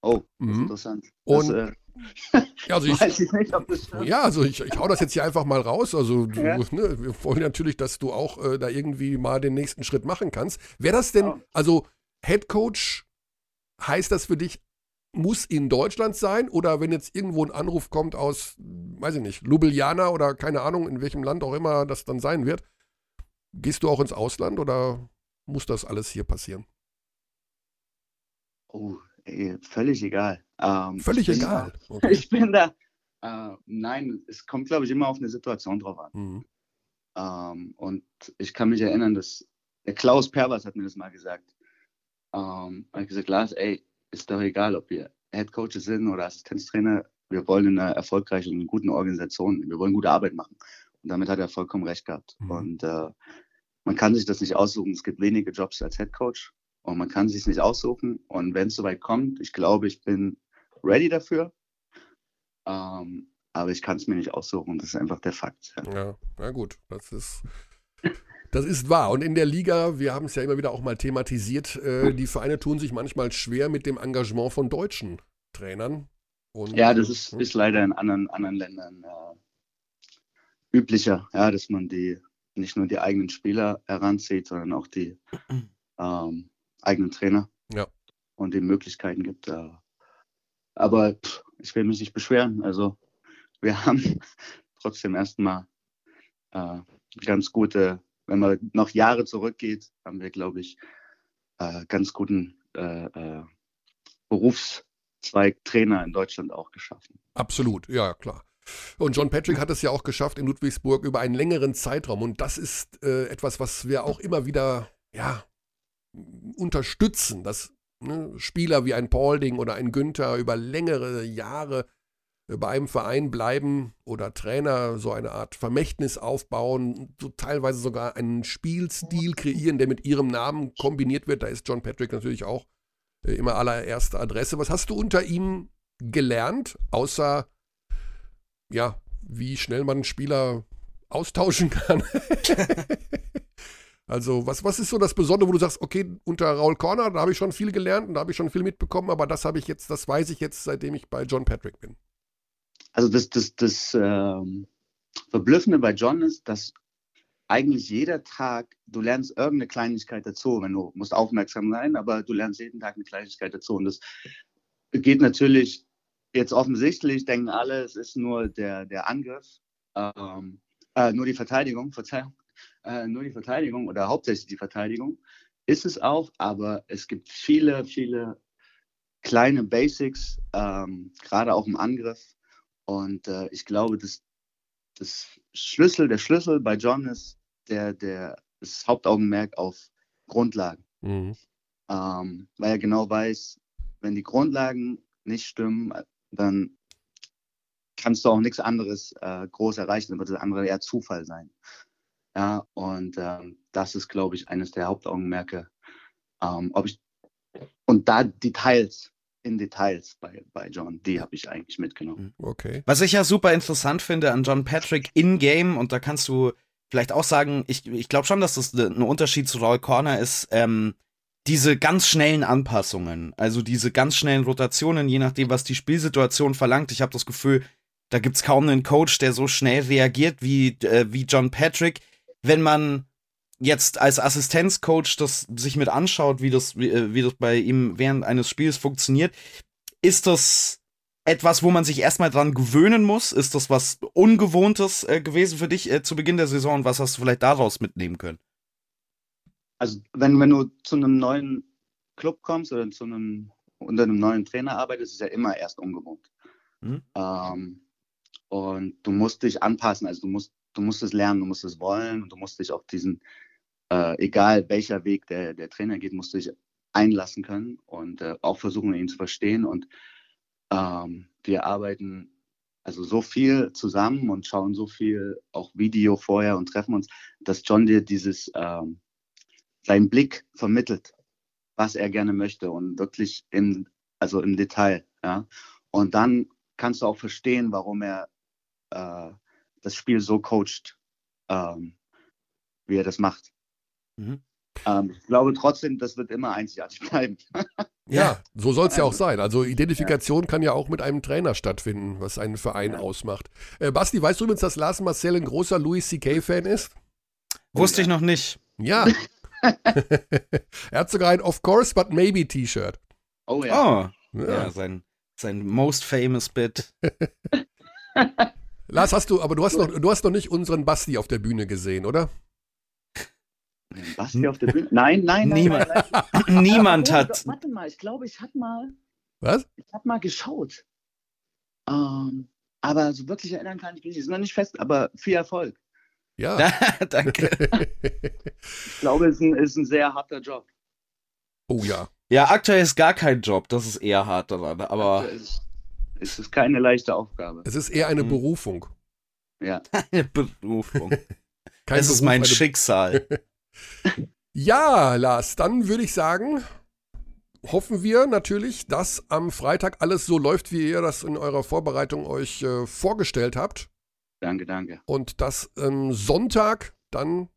Oh, mhm. interessant. Und das, äh, ja, also (laughs) ich, ich nicht, ja, also ich, ich hau das jetzt hier einfach mal raus. Also du, ja. ne, wir wollen natürlich, dass du auch äh, da irgendwie mal den nächsten Schritt machen kannst. Wäre das denn, oh. also Head Coach, heißt das für dich muss in Deutschland sein oder wenn jetzt irgendwo ein Anruf kommt aus, weiß ich nicht, Ljubljana oder keine Ahnung, in welchem Land auch immer das dann sein wird, gehst du auch ins Ausland oder muss das alles hier passieren? Oh, ey, völlig egal. Ähm, völlig ich egal. Da, (laughs) okay. Ich bin da. Äh, nein, es kommt, glaube ich, immer auf eine Situation drauf an. Mhm. Ähm, und ich kann mich erinnern, dass der Klaus Pervers hat mir das mal gesagt. Ähm, er hat gesagt, Lars, ey, ist doch egal, ob wir Head Coaches sind oder Assistenztrainer, wir wollen in einer erfolgreichen und guten Organisation, wir wollen gute Arbeit machen. Und damit hat er vollkommen recht gehabt. Mhm. Und äh, man kann sich das nicht aussuchen. Es gibt wenige Jobs als Head Coach und man kann sich nicht aussuchen. Und wenn es soweit kommt, ich glaube, ich bin ready dafür. Ähm, aber ich kann es mir nicht aussuchen. Das ist einfach der Fakt. Ja, ja na gut. Das ist. Das ist wahr. Und in der Liga, wir haben es ja immer wieder auch mal thematisiert, äh, die Vereine tun sich manchmal schwer mit dem Engagement von deutschen Trainern. Und, ja, das ist, hm? ist leider in anderen, anderen Ländern äh, üblicher, ja, dass man die nicht nur die eigenen Spieler heranzieht, sondern auch die (clears throat) ähm, eigenen Trainer ja. und die Möglichkeiten gibt. Äh, aber pff, ich will mich nicht beschweren. Also wir (laughs) haben trotzdem erstmal äh, ganz gute, wenn man noch Jahre zurückgeht, haben wir, glaube ich, äh, ganz guten äh, äh, Berufszweig Trainer in Deutschland auch geschaffen. Absolut, ja, klar. Und John Patrick hat es ja auch geschafft in Ludwigsburg über einen längeren Zeitraum. Und das ist äh, etwas, was wir auch immer wieder ja, unterstützen, dass ne, Spieler wie ein Paulding oder ein Günther über längere Jahre bei einem Verein bleiben oder Trainer so eine Art Vermächtnis aufbauen, so teilweise sogar einen Spielstil kreieren, der mit ihrem Namen kombiniert wird. Da ist John Patrick natürlich auch äh, immer allererste Adresse. Was hast du unter ihm gelernt, außer ja, wie schnell man Spieler austauschen kann? (laughs) also, was, was ist so das Besondere, wo du sagst, okay, unter Raul Corner, da habe ich schon viel gelernt und da habe ich schon viel mitbekommen, aber das habe ich jetzt, das weiß ich jetzt, seitdem ich bei John Patrick bin also das, das, das ähm, Verblüffende bei John ist, dass eigentlich jeder Tag, du lernst irgendeine Kleinigkeit dazu, wenn du musst aufmerksam sein, aber du lernst jeden Tag eine Kleinigkeit dazu. Und das geht natürlich jetzt offensichtlich, denken alle, es ist nur der, der Angriff, ähm, äh, nur die Verteidigung, (laughs) Verzeihung, äh, nur die Verteidigung oder hauptsächlich die Verteidigung. Ist es auch, aber es gibt viele, viele kleine Basics, ähm, gerade auch im Angriff, und äh, ich glaube, das, das Schlüssel, der Schlüssel bei John ist der, der, das Hauptaugenmerk auf Grundlagen. Mhm. Ähm, weil er genau weiß, wenn die Grundlagen nicht stimmen, dann kannst du auch nichts anderes äh, groß erreichen, dann wird das andere eher Zufall sein. Ja, und ähm, das ist, glaube ich, eines der Hauptaugenmerke. Ähm, ob ich, und da Details, in Details bei, bei John. Die habe ich eigentlich mitgenommen. Mhm. Okay. Was ich ja super interessant finde an John Patrick in-game, und da kannst du vielleicht auch sagen, ich, ich glaube schon, dass das ein Unterschied zu Roy Corner ist, ähm, diese ganz schnellen Anpassungen, also diese ganz schnellen Rotationen, je nachdem, was die Spielsituation verlangt. Ich habe das Gefühl, da gibt es kaum einen Coach, der so schnell reagiert wie, äh, wie John Patrick. Wenn man jetzt als Assistenzcoach das sich mit anschaut, wie das, wie, äh, wie das bei ihm während eines Spiels funktioniert, ist das etwas, wo man sich erstmal dran gewöhnen muss? Ist das was Ungewohntes äh, gewesen für dich äh, zu Beginn der Saison? Was hast du vielleicht daraus mitnehmen können? Also, wenn, wenn du zu einem neuen Club kommst oder zu einem, unter einem neuen Trainer arbeitest, ist es ja immer erst ungewohnt. Mhm. Ähm, und du musst dich anpassen, also du musst, du musst es lernen, du musst es wollen und du musst dich auf diesen äh, egal welcher Weg der, der Trainer geht, musst du dich einlassen können und äh, auch versuchen, ihn zu verstehen. Und ähm, wir arbeiten also so viel zusammen und schauen so viel auch Video vorher und treffen uns, dass John dir dieses ähm, seinen Blick vermittelt, was er gerne möchte und wirklich im, also im Detail. Ja? Und dann kannst du auch verstehen, warum er äh, das Spiel so coacht, ähm, wie er das macht. Mhm. Ähm, ich glaube trotzdem, das wird immer einzigartig bleiben. (laughs) ja, so soll es ja auch sein. Also Identifikation ja. kann ja auch mit einem Trainer stattfinden, was einen Verein ja. ausmacht. Äh, Basti, weißt du übrigens, dass Lars Marcel ein großer Louis C.K.-Fan ist? Wusste ich noch nicht. Ja. (laughs) (laughs) er hat sogar ein Of course, but maybe T-Shirt. Oh ja. Oh. Ja, sein, sein most famous Bit. Lars, hast du, aber du hast, noch, du hast noch nicht unseren Basti auf der Bühne gesehen, oder? Basti auf der Bühne? Nein, nein, nein. Niemand, nein, nein. (laughs) Niemand oh, hat. Warte mal, ich glaube, ich hatte mal. Was? Ich habe mal geschaut. Ähm, aber so wirklich erinnern kann ich mich nicht. Ist noch nicht fest, aber viel Erfolg. Ja. (laughs) Danke. (laughs) ich glaube, es ist ein, ist ein sehr harter Job. Oh ja. Ja, aktuell ist gar kein Job, das ist eher hart daran, aber. Es, es ist keine leichte Aufgabe. Es ist eher eine Mhm. Berufung. Ja. Eine Berufung. Kein es ist Beruf, mein eine- Schicksal. Ja, Lars, dann würde ich sagen, hoffen wir natürlich, dass am Freitag alles so läuft, wie ihr das in eurer Vorbereitung euch äh, vorgestellt habt. Danke, danke. Und dass ähm, Sonntag dann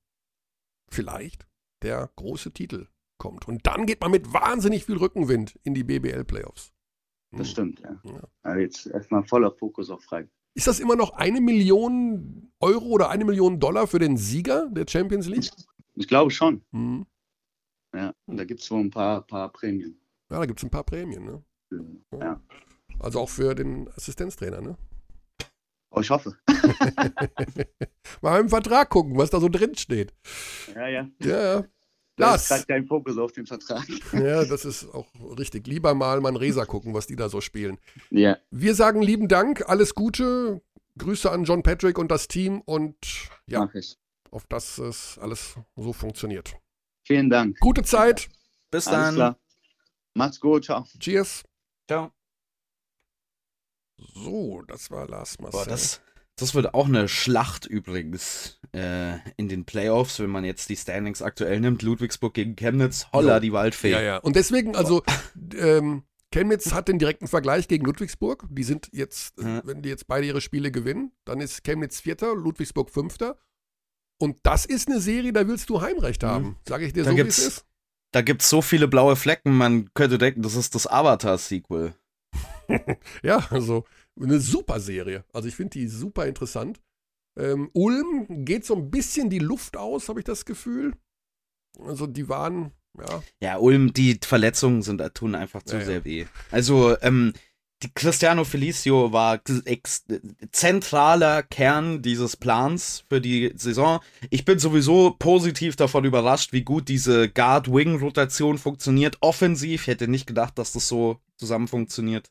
vielleicht der große Titel kommt. Und dann geht man mit wahnsinnig viel Rückenwind in die BBL-Playoffs. Das stimmt, ja. Ja. Aber jetzt erstmal voller Fokus auf Freiburg. Ist das immer noch eine Million Euro oder eine Million Dollar für den Sieger der Champions League? Ich glaube schon. Hm. Ja. Und da gibt es wohl ein paar, paar Prämien. Ja, da gibt es ein paar Prämien. Ne? Ja. Also auch für den Assistenztrainer. Ne? Oh, ich hoffe. (laughs) Mal im Vertrag gucken, was da so drin steht. Ja, ja. Ja, ja. Da ist kein Fokus auf den Vertrag. (laughs) Ja, das ist auch richtig. Lieber mal Manresa gucken, was die da so spielen. Ja, Wir sagen lieben Dank, alles Gute. Grüße an John Patrick und das Team und ja, mach ich. Auf dass es alles so funktioniert. Vielen Dank. Gute Zeit. Bis Alles dann. klar. Macht's gut. Ciao. Cheers. Ciao. So, das war Lars Marcel. Boah, das, das wird auch eine Schlacht übrigens äh, in den Playoffs, wenn man jetzt die Standings aktuell nimmt. Ludwigsburg gegen Chemnitz, holla Jo. die Waldfee. Ja, ja. Und deswegen, also, ähm, Chemnitz hat den direkten Vergleich gegen Ludwigsburg. Die sind jetzt, Ja. wenn die jetzt beide ihre Spiele gewinnen, dann ist Chemnitz Vierter, Ludwigsburg Fünfter. Und das ist eine Serie, da willst du Heimrecht Mhm. haben. Sage ich dir Da so, wie es ist. Da gibt's so viele blaue Flecken, man könnte denken, das ist das Avatar-Sequel. (laughs) Ja, also eine super Serie. Also ich finde die super interessant. Ähm, Ulm geht so ein bisschen die Luft aus, habe ich das Gefühl. Also die waren, ja, Ja, Ulm, die Verletzungen sind, tun einfach zu Ja, ja. sehr weh. Also, ähm, Cristiano Felicio war zentraler Kern dieses Plans für die Saison. Ich bin sowieso positiv davon überrascht, wie gut diese Guard-Wing-Rotation funktioniert. Offensiv hätte nicht gedacht, dass das so zusammen funktioniert.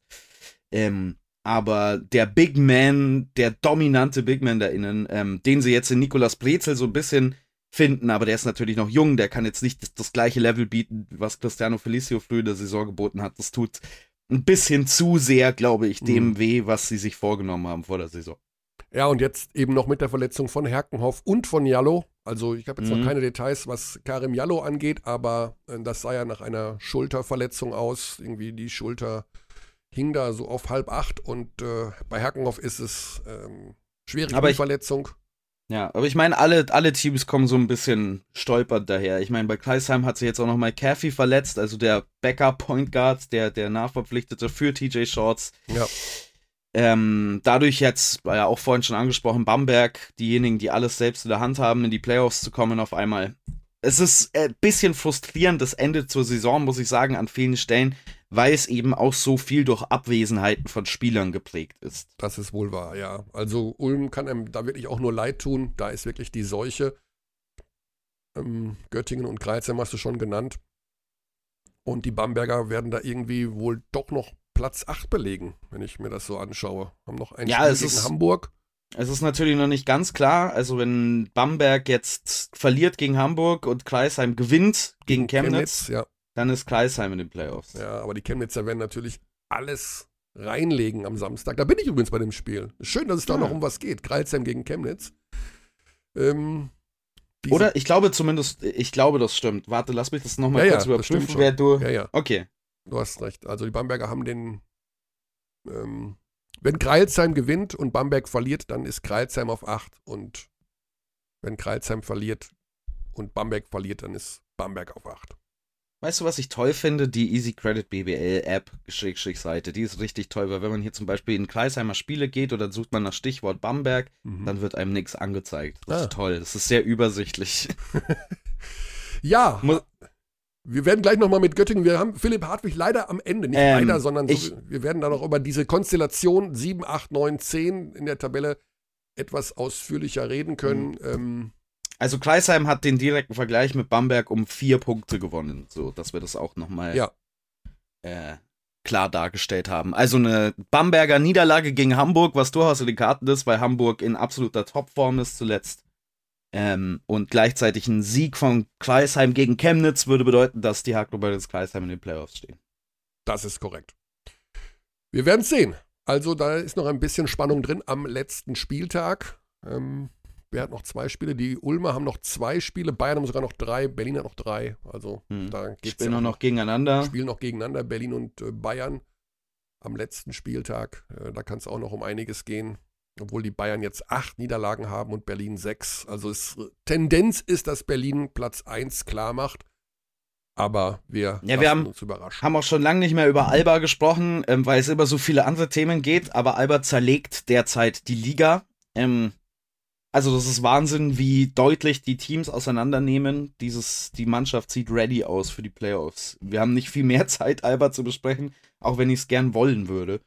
Ähm, aber der Big Man, der dominante Big Man da innen, ähm, den sie jetzt in Nicolas Brezel so ein bisschen finden, aber der ist natürlich noch jung, der kann jetzt nicht das, das gleiche Level bieten, was Cristiano Felicio früh in der Saison geboten hat. Das tut ein bisschen zu sehr, glaube ich, dem Mhm. weh, was sie sich vorgenommen haben vor der Saison. Ja, und jetzt eben noch mit der Verletzung von Herkenhoff und von Jallo. Also ich habe jetzt Mhm. noch keine Details, was Karim Jallo angeht, aber äh, das sah ja nach einer Schulterverletzung aus. Irgendwie die Schulter hing da so auf halb acht und äh, bei Herkenhoff ist es ähm, schwere Aber ich- Verletzung. Ja, aber ich meine, alle, alle Teams kommen so ein bisschen stolpert daher. Ich meine, bei Kreisheim hat sich jetzt auch noch mal Caffey verletzt, also der Backup Point Guard, der, der Nachverpflichtete für TJ Shorts. Ja. Ähm, dadurch jetzt, war ja auch vorhin schon angesprochen, Bamberg, diejenigen, die alles selbst in der Hand haben, in die Playoffs zu kommen auf einmal. Es ist ein bisschen frustrierend, das Ende zur Saison, muss ich sagen, an vielen Stellen, weil es eben auch so viel durch Abwesenheiten von Spielern geprägt ist. Das ist wohl wahr, ja. Also Ulm kann einem da wirklich auch nur leid tun. Da ist wirklich die Seuche. Ähm, Göttingen und Kreuzheim hast du schon genannt. Und die Bamberger werden da irgendwie wohl doch noch Platz 8 belegen, wenn ich mir das so anschaue. Haben noch ein Ja, Spiel es gegen ist- Hamburg. Es ist natürlich noch nicht ganz klar. Also, wenn Bamberg jetzt verliert gegen Hamburg und Kreisheim gewinnt gegen Chemnitz, ja. Dann ist Kreisheim in den Playoffs. ja, aber die Chemnitzer werden natürlich alles reinlegen am Samstag. Da bin ich übrigens bei dem Spiel. Schön, dass es da Ja. noch um was geht. Kreuzheim gegen Chemnitz. Ähm, Oder ich glaube zumindest, ich glaube, das stimmt. Warte, lass mich das nochmal Ja, kurz ja, das stimmt überprüfen, wer du. Ja, ja. Okay. Du hast recht. Also die Bamberger haben den. Ähm, wenn Kreilsheim gewinnt und Bamberg verliert, dann ist Kreilsheim auf 8. Und wenn Kreilsheim verliert und Bamberg verliert, dann ist Bamberg auf 8. Weißt du, was ich toll finde? Die Easy Credit BBL App, Schrägstrich Seite, die ist richtig toll, weil wenn man hier zum Beispiel in Kreisheimer Spiele geht oder sucht man nach Stichwort Bamberg, dann wird einem nichts angezeigt. Das Ah. ist toll. Das ist sehr übersichtlich. (laughs) Ja, Muss- wir werden gleich nochmal mit Göttingen. Wir haben Philipp Hartwig leider am Ende, nicht Ähm, leider, sondern so, ich- wir werden da noch über diese Konstellation 7, 8, 9, 10 in der Tabelle etwas ausführlicher reden können. Mhm. Ähm, Also Kreisheim hat den direkten Vergleich mit Bamberg um vier Punkte gewonnen, so dass wir das auch nochmal Ja. äh, klar dargestellt haben. Also eine Bamberger Niederlage gegen Hamburg, was durchaus in den Karten ist, weil Hamburg in absoluter Topform ist zuletzt. Ähm, und gleichzeitig ein Sieg von Kreisheim gegen Chemnitz würde bedeuten, dass die Hackloberts Kreisheim in den Playoffs stehen. Das ist korrekt. Wir werden es sehen. Also da ist noch ein bisschen Spannung drin am letzten Spieltag. Ähm, wer hat noch zwei Spiele? Die Ulmer haben noch zwei Spiele, Bayern haben sogar noch drei, Berlin hat noch drei. Also hm. da geht's Spielen ja noch, noch gegeneinander. Spielen noch gegeneinander, Berlin und äh, Bayern am letzten Spieltag. Äh, da kann es auch noch um einiges gehen. Obwohl die Bayern jetzt acht Niederlagen haben und Berlin sechs. Also es, Tendenz ist, dass Berlin Platz eins klar macht. Aber wir, ja, wir haben, uns überraschen. haben auch schon lange nicht mehr über Alba gesprochen, ähm, weil es immer so viele andere Themen geht. Aber Alba zerlegt derzeit die Liga. Ähm, also das ist Wahnsinn, wie deutlich die Teams auseinandernehmen. Dieses, die Mannschaft sieht ready aus für die Playoffs. Wir haben nicht viel mehr (laughs) Zeit, Alba zu besprechen, auch wenn ich es gern wollen würde.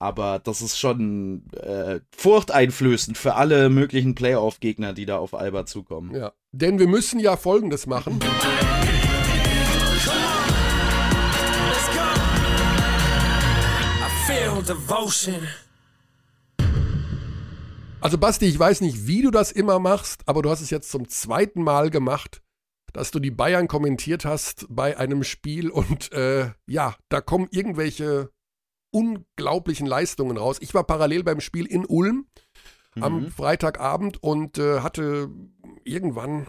Aber das ist schon äh, furchteinflößend für alle möglichen Playoff-Gegner, die da auf Alba zukommen. Ja, denn wir müssen ja Folgendes machen. Also Basti, ich weiß nicht, wie du das immer machst, aber du hast es jetzt zum zweiten Mal gemacht, dass du die Bayern kommentiert hast bei einem Spiel und äh, ja, da kommen irgendwelche unglaublichen Leistungen raus. Ich war parallel beim Spiel in Ulm mhm. am Freitagabend und äh, hatte irgendwann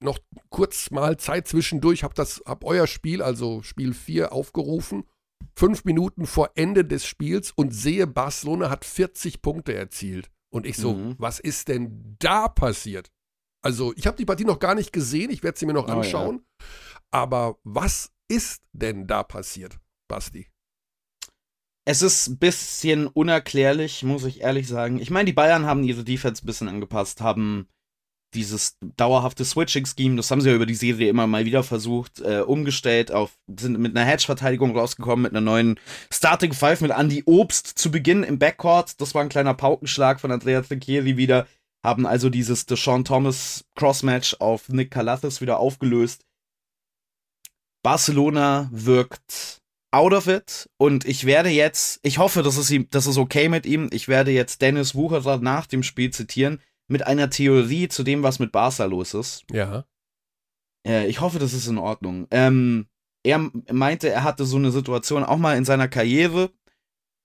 noch kurz mal Zeit zwischendurch, habe das, hab euer Spiel, also Spiel 4, aufgerufen fünf Minuten vor Ende des Spiels und sehe, Barcelona hat 40 Punkte erzielt. Und ich so, mhm. was ist denn da passiert? Also, ich habe die Partie noch gar nicht gesehen, ich werde sie mir noch anschauen. Oh, ja. Aber was ist denn da passiert, Basti? Es ist ein bisschen unerklärlich, muss ich ehrlich sagen. Ich meine, die Bayern haben ihre Defense ein bisschen angepasst, haben dieses dauerhafte Switching-Scheme, das haben sie ja über die Serie immer mal wieder versucht, äh, umgestellt auf, sind mit einer Hedge-Verteidigung rausgekommen, mit einer neuen Starting Five mit Andy Obst zu Beginn im Backcourt. Das war ein kleiner Paukenschlag von Andrea Trinchieri wieder. Haben also dieses Deshaun Thomas Crossmatch auf Nick Calathis wieder aufgelöst. Barcelona wirkt out of it und ich werde jetzt, ich hoffe, das ist, ihm, das ist okay mit ihm, ich werde jetzt Dennis Wucherer nach dem Spiel zitieren mit einer Theorie zu dem, was mit Barca los ist. Ja. Äh, ich hoffe, das ist in Ordnung. Ähm, er meinte, er hatte so eine Situation auch mal in seiner Karriere,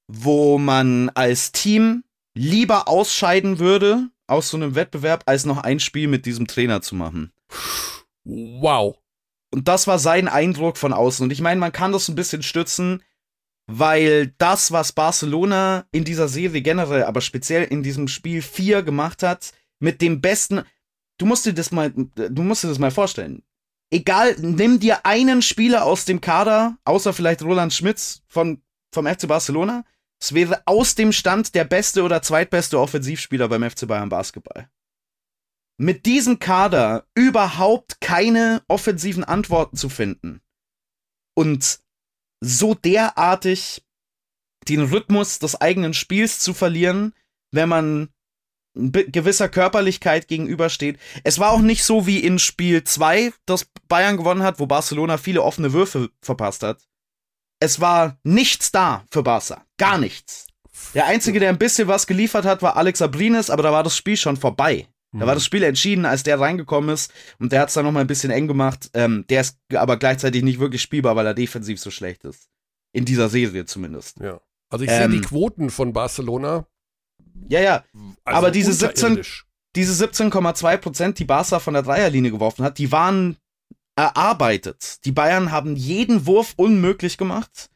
wo man als Team lieber ausscheiden würde aus so einem Wettbewerb, als noch ein Spiel mit diesem Trainer zu machen. Wow. Und das war sein Eindruck von außen. Und ich meine, man kann das ein bisschen stützen, weil das, was Barcelona in dieser Serie generell, aber speziell in diesem Spiel 4 gemacht hat, mit dem besten, du musst dir das mal, du musst dir das mal vorstellen. Egal, nimm dir einen Spieler aus dem Kader, außer vielleicht Roland Schmitz von, vom FC Barcelona. Es wäre aus dem Stand der beste oder zweitbeste Offensivspieler beim FC Bayern Basketball. Mit diesem Kader überhaupt keine offensiven Antworten zu finden. Und so derartig den Rhythmus des eigenen Spiels zu verlieren, wenn man gewisser Körperlichkeit gegenübersteht. Es war auch nicht so wie in Spiel 2, das Bayern gewonnen hat, wo Barcelona viele offene Würfe verpasst hat. Es war nichts da für Barca. Gar nichts. Der Einzige, der ein bisschen was geliefert hat, war Alex Abrines, aber da war das Spiel schon vorbei. Da war das Spiel entschieden, als der reingekommen ist und der hat es dann nochmal ein bisschen eng gemacht. Ähm, der ist aber gleichzeitig nicht wirklich spielbar, weil er defensiv so schlecht ist. In dieser Serie zumindest. Ja. Also ich ähm, sehe die Quoten von Barcelona. Ja, ja. Also aber diese 17, diese 17,2 Prozent, die Barca von der Dreierlinie geworfen hat, die waren erarbeitet. Die Bayern haben jeden Wurf unmöglich gemacht.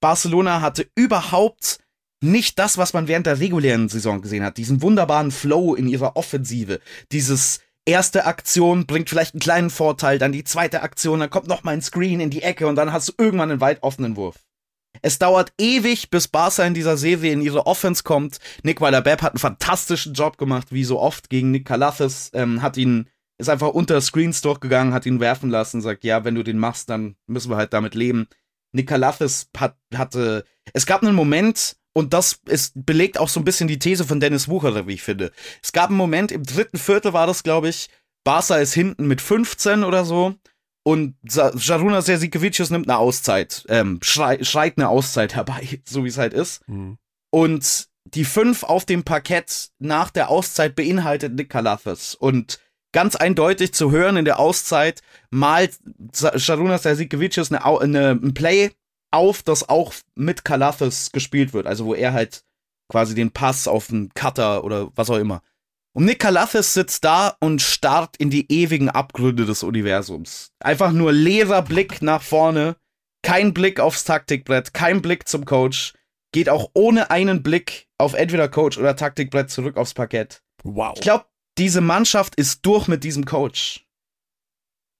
Barcelona hatte überhaupt nicht das, was man während der regulären Saison gesehen hat. Diesen wunderbaren Flow in ihrer Offensive. Dieses erste Aktion bringt vielleicht einen kleinen Vorteil, dann die zweite Aktion, dann kommt noch mal ein Screen in die Ecke und dann hast du irgendwann einen weit offenen Wurf. Es dauert ewig, bis Barca in dieser Serie in ihre Offense kommt. Nick Weiler-Bepp hat einen fantastischen Job gemacht, wie so oft gegen Nick Calathis, ähm, hat ihn, ist einfach unter Screens durchgegangen, hat ihn werfen lassen, sagt, ja, wenn du den machst, dann müssen wir halt damit leben. Nick Calathis hat, hatte, es gab einen Moment, und das ist, belegt auch so ein bisschen die These von Dennis Wucherer, wie ich finde. Es gab einen Moment, im dritten Viertel war das, glaube ich, Barca ist hinten mit 15 oder so. Und Jaruna Sersikevicius nimmt eine Auszeit, ähm, schrei schreit eine Auszeit herbei, (laughs) so wie es halt ist. Mhm. Und die fünf auf dem Parkett nach der Auszeit beinhaltet Nick Calathis. Und ganz eindeutig zu hören in der Auszeit, malt Sharunas Jasikevicius eine, eine, ein Play auf, das auch mit Kalathis gespielt wird. Also wo er halt quasi den Pass auf den Cutter oder was auch immer. Und Nick Kalathis sitzt da und starrt in die ewigen Abgründe des Universums. Einfach nur leerer Blick nach vorne, kein Blick aufs Taktikbrett, kein Blick zum Coach, geht auch ohne einen Blick auf entweder Coach oder Taktikbrett zurück aufs Parkett. Wow. Ich glaube, diese Mannschaft ist durch mit diesem Coach.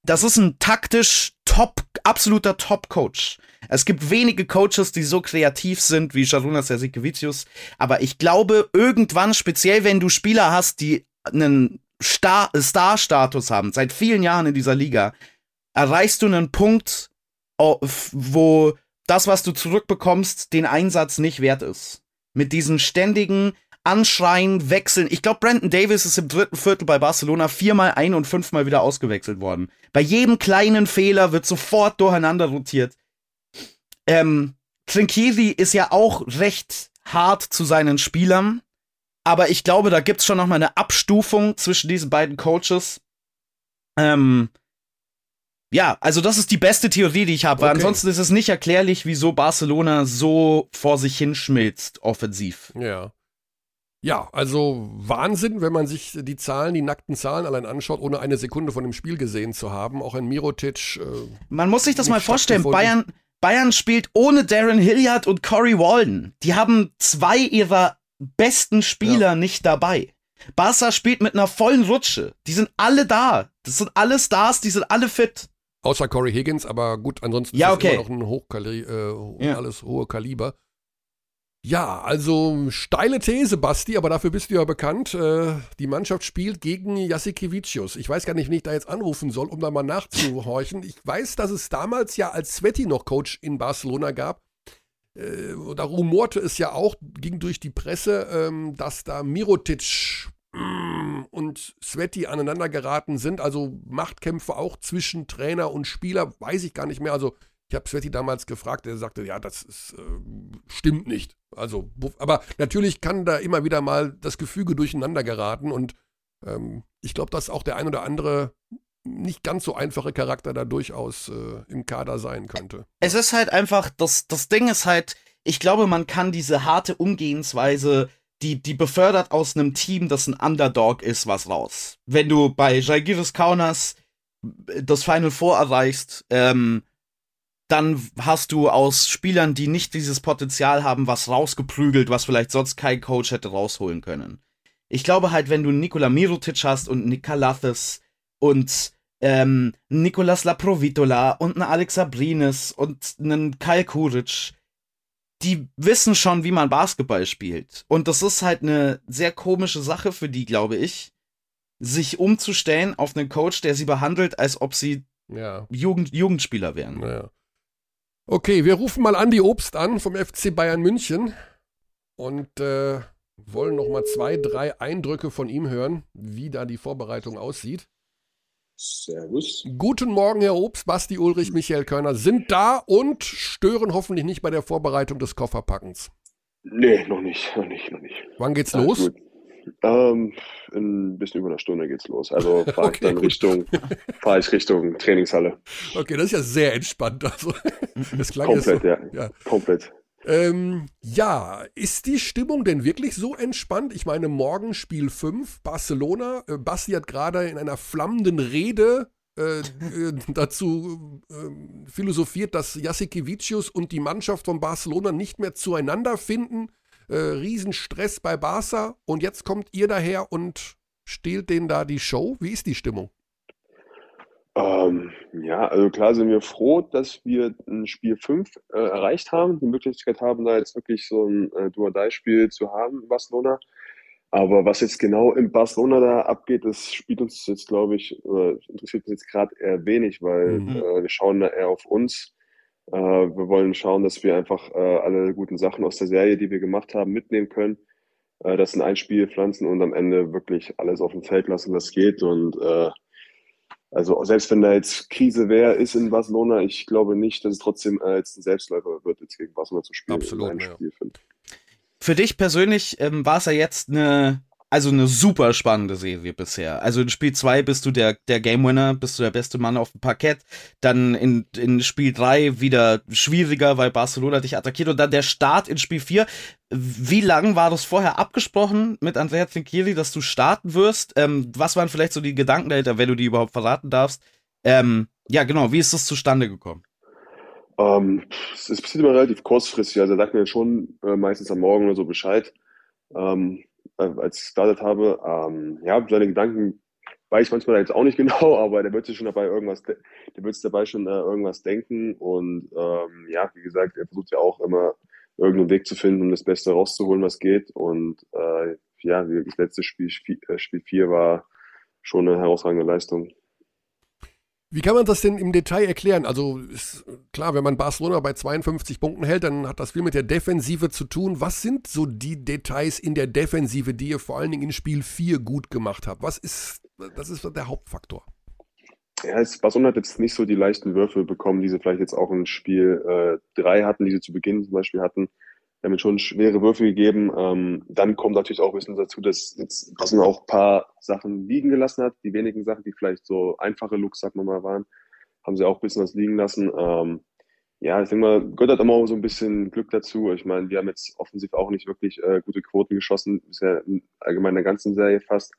Das ist ein taktisch top, absoluter Top-Coach. Es gibt wenige Coaches, die so kreativ sind wie Sharunas Jasikevicius, aber ich glaube, irgendwann, speziell wenn du Spieler hast, die einen Star-Status haben, seit vielen Jahren in dieser Liga, erreichst du einen Punkt, wo das, was du zurückbekommst, den Einsatz nicht wert ist. Mit diesen ständigen Anschreien, Wechseln. Ich glaube, Brandon Davis ist im dritten Viertel bei Barcelona viermal ein- und fünfmal wieder ausgewechselt worden. Bei jedem kleinen Fehler wird sofort durcheinander rotiert. Ähm, Trinkieri ist ja auch recht hart zu seinen Spielern. Aber ich glaube, da gibt's schon noch mal eine Abstufung zwischen diesen beiden Coaches. Ähm, ja, also das ist die beste Theorie, die ich habe. Okay. ansonsten ist es nicht erklärlich, wieso Barcelona so vor sich hinschmilzt, offensiv. Ja. Ja, also Wahnsinn, wenn man sich die Zahlen, die nackten Zahlen allein anschaut, ohne eine Sekunde von dem Spiel gesehen zu haben. Auch ein Mirotic. Äh, man muss sich das mal vorstellen. Bayern, Bayern spielt ohne Darren Hilliard und Corey Walden. Die haben zwei ihrer besten Spieler ja. nicht dabei. Barca spielt mit einer vollen Rutsche. Die sind alle da. Das sind alle Stars, die sind alle fit. Außer Corey Higgins, aber gut, ansonsten ja, okay. ist immer noch ein Hochkali äh, ja. alles hohe Kaliber. Ja, also steile These, Basti, aber dafür bist du ja bekannt. Äh, die Mannschaft spielt gegen Jasikevicius. Ich weiß gar nicht, wen ich da jetzt anrufen soll, um da mal nachzuhorchen. Ich weiß, dass es damals ja als Sveti noch Coach in Barcelona gab. Äh, da rumorte es ja auch, ging durch die Presse, ähm, dass da Mirotic mm, und Sveti aneinander geraten sind. Also Machtkämpfe auch zwischen Trainer und Spieler, weiß ich gar nicht mehr. Also ich habe Sveti damals gefragt, er sagte, ja, das ist, äh, stimmt nicht. Also, aber natürlich kann da immer wieder mal das Gefüge durcheinander geraten und ähm, ich glaube, dass auch der ein oder andere nicht ganz so einfache Charakter da durchaus äh, im Kader sein könnte. Es ist halt einfach, das, das Ding ist halt, ich glaube, man kann diese harte Umgehensweise, die, die befördert aus einem Team, das ein Underdog ist, was raus. Wenn du bei Jaigiris Kaunas das Final Four erreichst, ähm, dann hast du aus Spielern, die nicht dieses Potenzial haben, was rausgeprügelt, was vielleicht sonst kein Coach hätte rausholen können. Ich glaube halt, wenn du Nikola Mirotic hast und Nikolathis und ähm, Nikolas Laprovitola und einen Alex Abrines und einen Kyle Kuric, die wissen schon, wie man Basketball spielt. Und das ist halt eine sehr komische Sache für die, glaube ich, sich umzustellen auf einen Coach, der sie behandelt, als ob sie ja. Jugend, Jugendspieler wären. Ja. Okay, wir rufen mal Andi Obst an vom FC Bayern München und äh, wollen noch mal zwei, drei Eindrücke von ihm hören, wie da die Vorbereitung aussieht. Servus. Guten Morgen, Herr Obst, Basti Ulrich, Michael Körner sind da und stören hoffentlich nicht bei der Vorbereitung des Kofferpackens. Nee, noch nicht, noch nicht, noch nicht. Wann geht's Alles los? Gut. Ähm, in ein bisschen über einer Stunde geht's los. Also (laughs) fahre okay, ich dann Richtung, fahre ich Richtung Trainingshalle. Okay, das ist ja sehr entspannt. Also, das klang Komplett, so, ja. ja. Komplett. Ähm, ja, ist die Stimmung denn wirklich so entspannt? Ich meine, morgen Spiel 5, Barcelona. Äh, Basti hat gerade in einer flammenden Rede äh, äh, dazu äh, philosophiert, dass Jasikevicius und die Mannschaft von Barcelona nicht mehr zueinander finden äh, Riesenstress bei Barca und jetzt kommt ihr daher und stehlt denen da die Show. Wie ist die Stimmung? Ähm, ja, also klar sind wir froh, dass wir ein Spiel 5 äh, erreicht haben, die Möglichkeit haben, da jetzt wirklich so ein äh, Do-or-Die-Spiel zu haben in Barcelona. Aber was jetzt genau in Barcelona da abgeht, das spielt uns jetzt, glaube ich, äh, interessiert uns jetzt gerade eher wenig, weil mhm. äh, wir schauen da eher auf uns. Äh, wir wollen schauen, dass wir einfach äh, alle guten Sachen aus der Serie, die wir gemacht haben, mitnehmen können. Äh, das in ein Spiel pflanzen und am Ende wirklich alles auf dem Feld lassen, was geht. Und äh, also selbst wenn da jetzt Krise wäre, ist in Barcelona, ich glaube nicht, dass es trotzdem äh, jetzt ein Selbstläufer wird, jetzt gegen Barcelona zu spielen. Absolut. Ja. Spiel, Für dich persönlich ähm, war es ja jetzt eine also eine super spannende Serie bisher. Also in Spiel 2 bist du der, der Game Winner, bist du der beste Mann auf dem Parkett. Dann in, in Spiel 3 wieder schwieriger, weil Barcelona dich attackiert. Und dann der Start in Spiel 4. Wie lang war das vorher abgesprochen mit Andrea Trinchieri, dass du starten wirst? Ähm, was waren vielleicht so die Gedanken dahinter, wenn du die überhaupt verraten darfst? Ähm, ja, genau, wie ist das zustande gekommen? Ähm, es passiert immer relativ kurzfristig. Also er sagt mir schon äh, meistens am Morgen oder so Bescheid. Ähm, äh, als ich gestartet habe. Ähm, ja, seine Gedanken weiß ich manchmal jetzt auch nicht (laughs) genau, aber der wird sich schon dabei irgendwas, der wird sich dabei schon äh, irgendwas denken und ähm, ja, wie gesagt, er versucht ja auch immer irgendeinen Weg zu finden, um das Beste rauszuholen, was geht und äh, ja, das letzte Spiel, Spiel 4 war schon eine herausragende Leistung. Wie kann man das denn im Detail erklären? Also ist klar, wenn man Barcelona bei 52 Punkten hält, dann hat das viel mit der Defensive zu tun. Was sind so die Details in der Defensive, die ihr vor allen Dingen in Spiel 4 gut gemacht habt? Was ist, das ist der Hauptfaktor? Ja, Barcelona hat jetzt nicht so die leichten Würfe bekommen, die sie vielleicht jetzt auch in Spiel 3 äh, hatten, die sie zu Beginn zum Beispiel hatten damit schon schwere Würfe gegeben. Ähm, dann kommt natürlich auch ein bisschen dazu, dass jetzt Dossen auch ein paar Sachen liegen gelassen hat. Die wenigen Sachen, die vielleicht so einfache Looks, sagen wir mal, waren, haben sie auch ein bisschen was liegen lassen. Ähm, ja, ich denke mal, gehört halt immer so ein bisschen Glück dazu. Ich meine, wir haben jetzt offensiv auch nicht wirklich äh, gute Quoten geschossen, bisher allgemein in der ganzen Serie fast.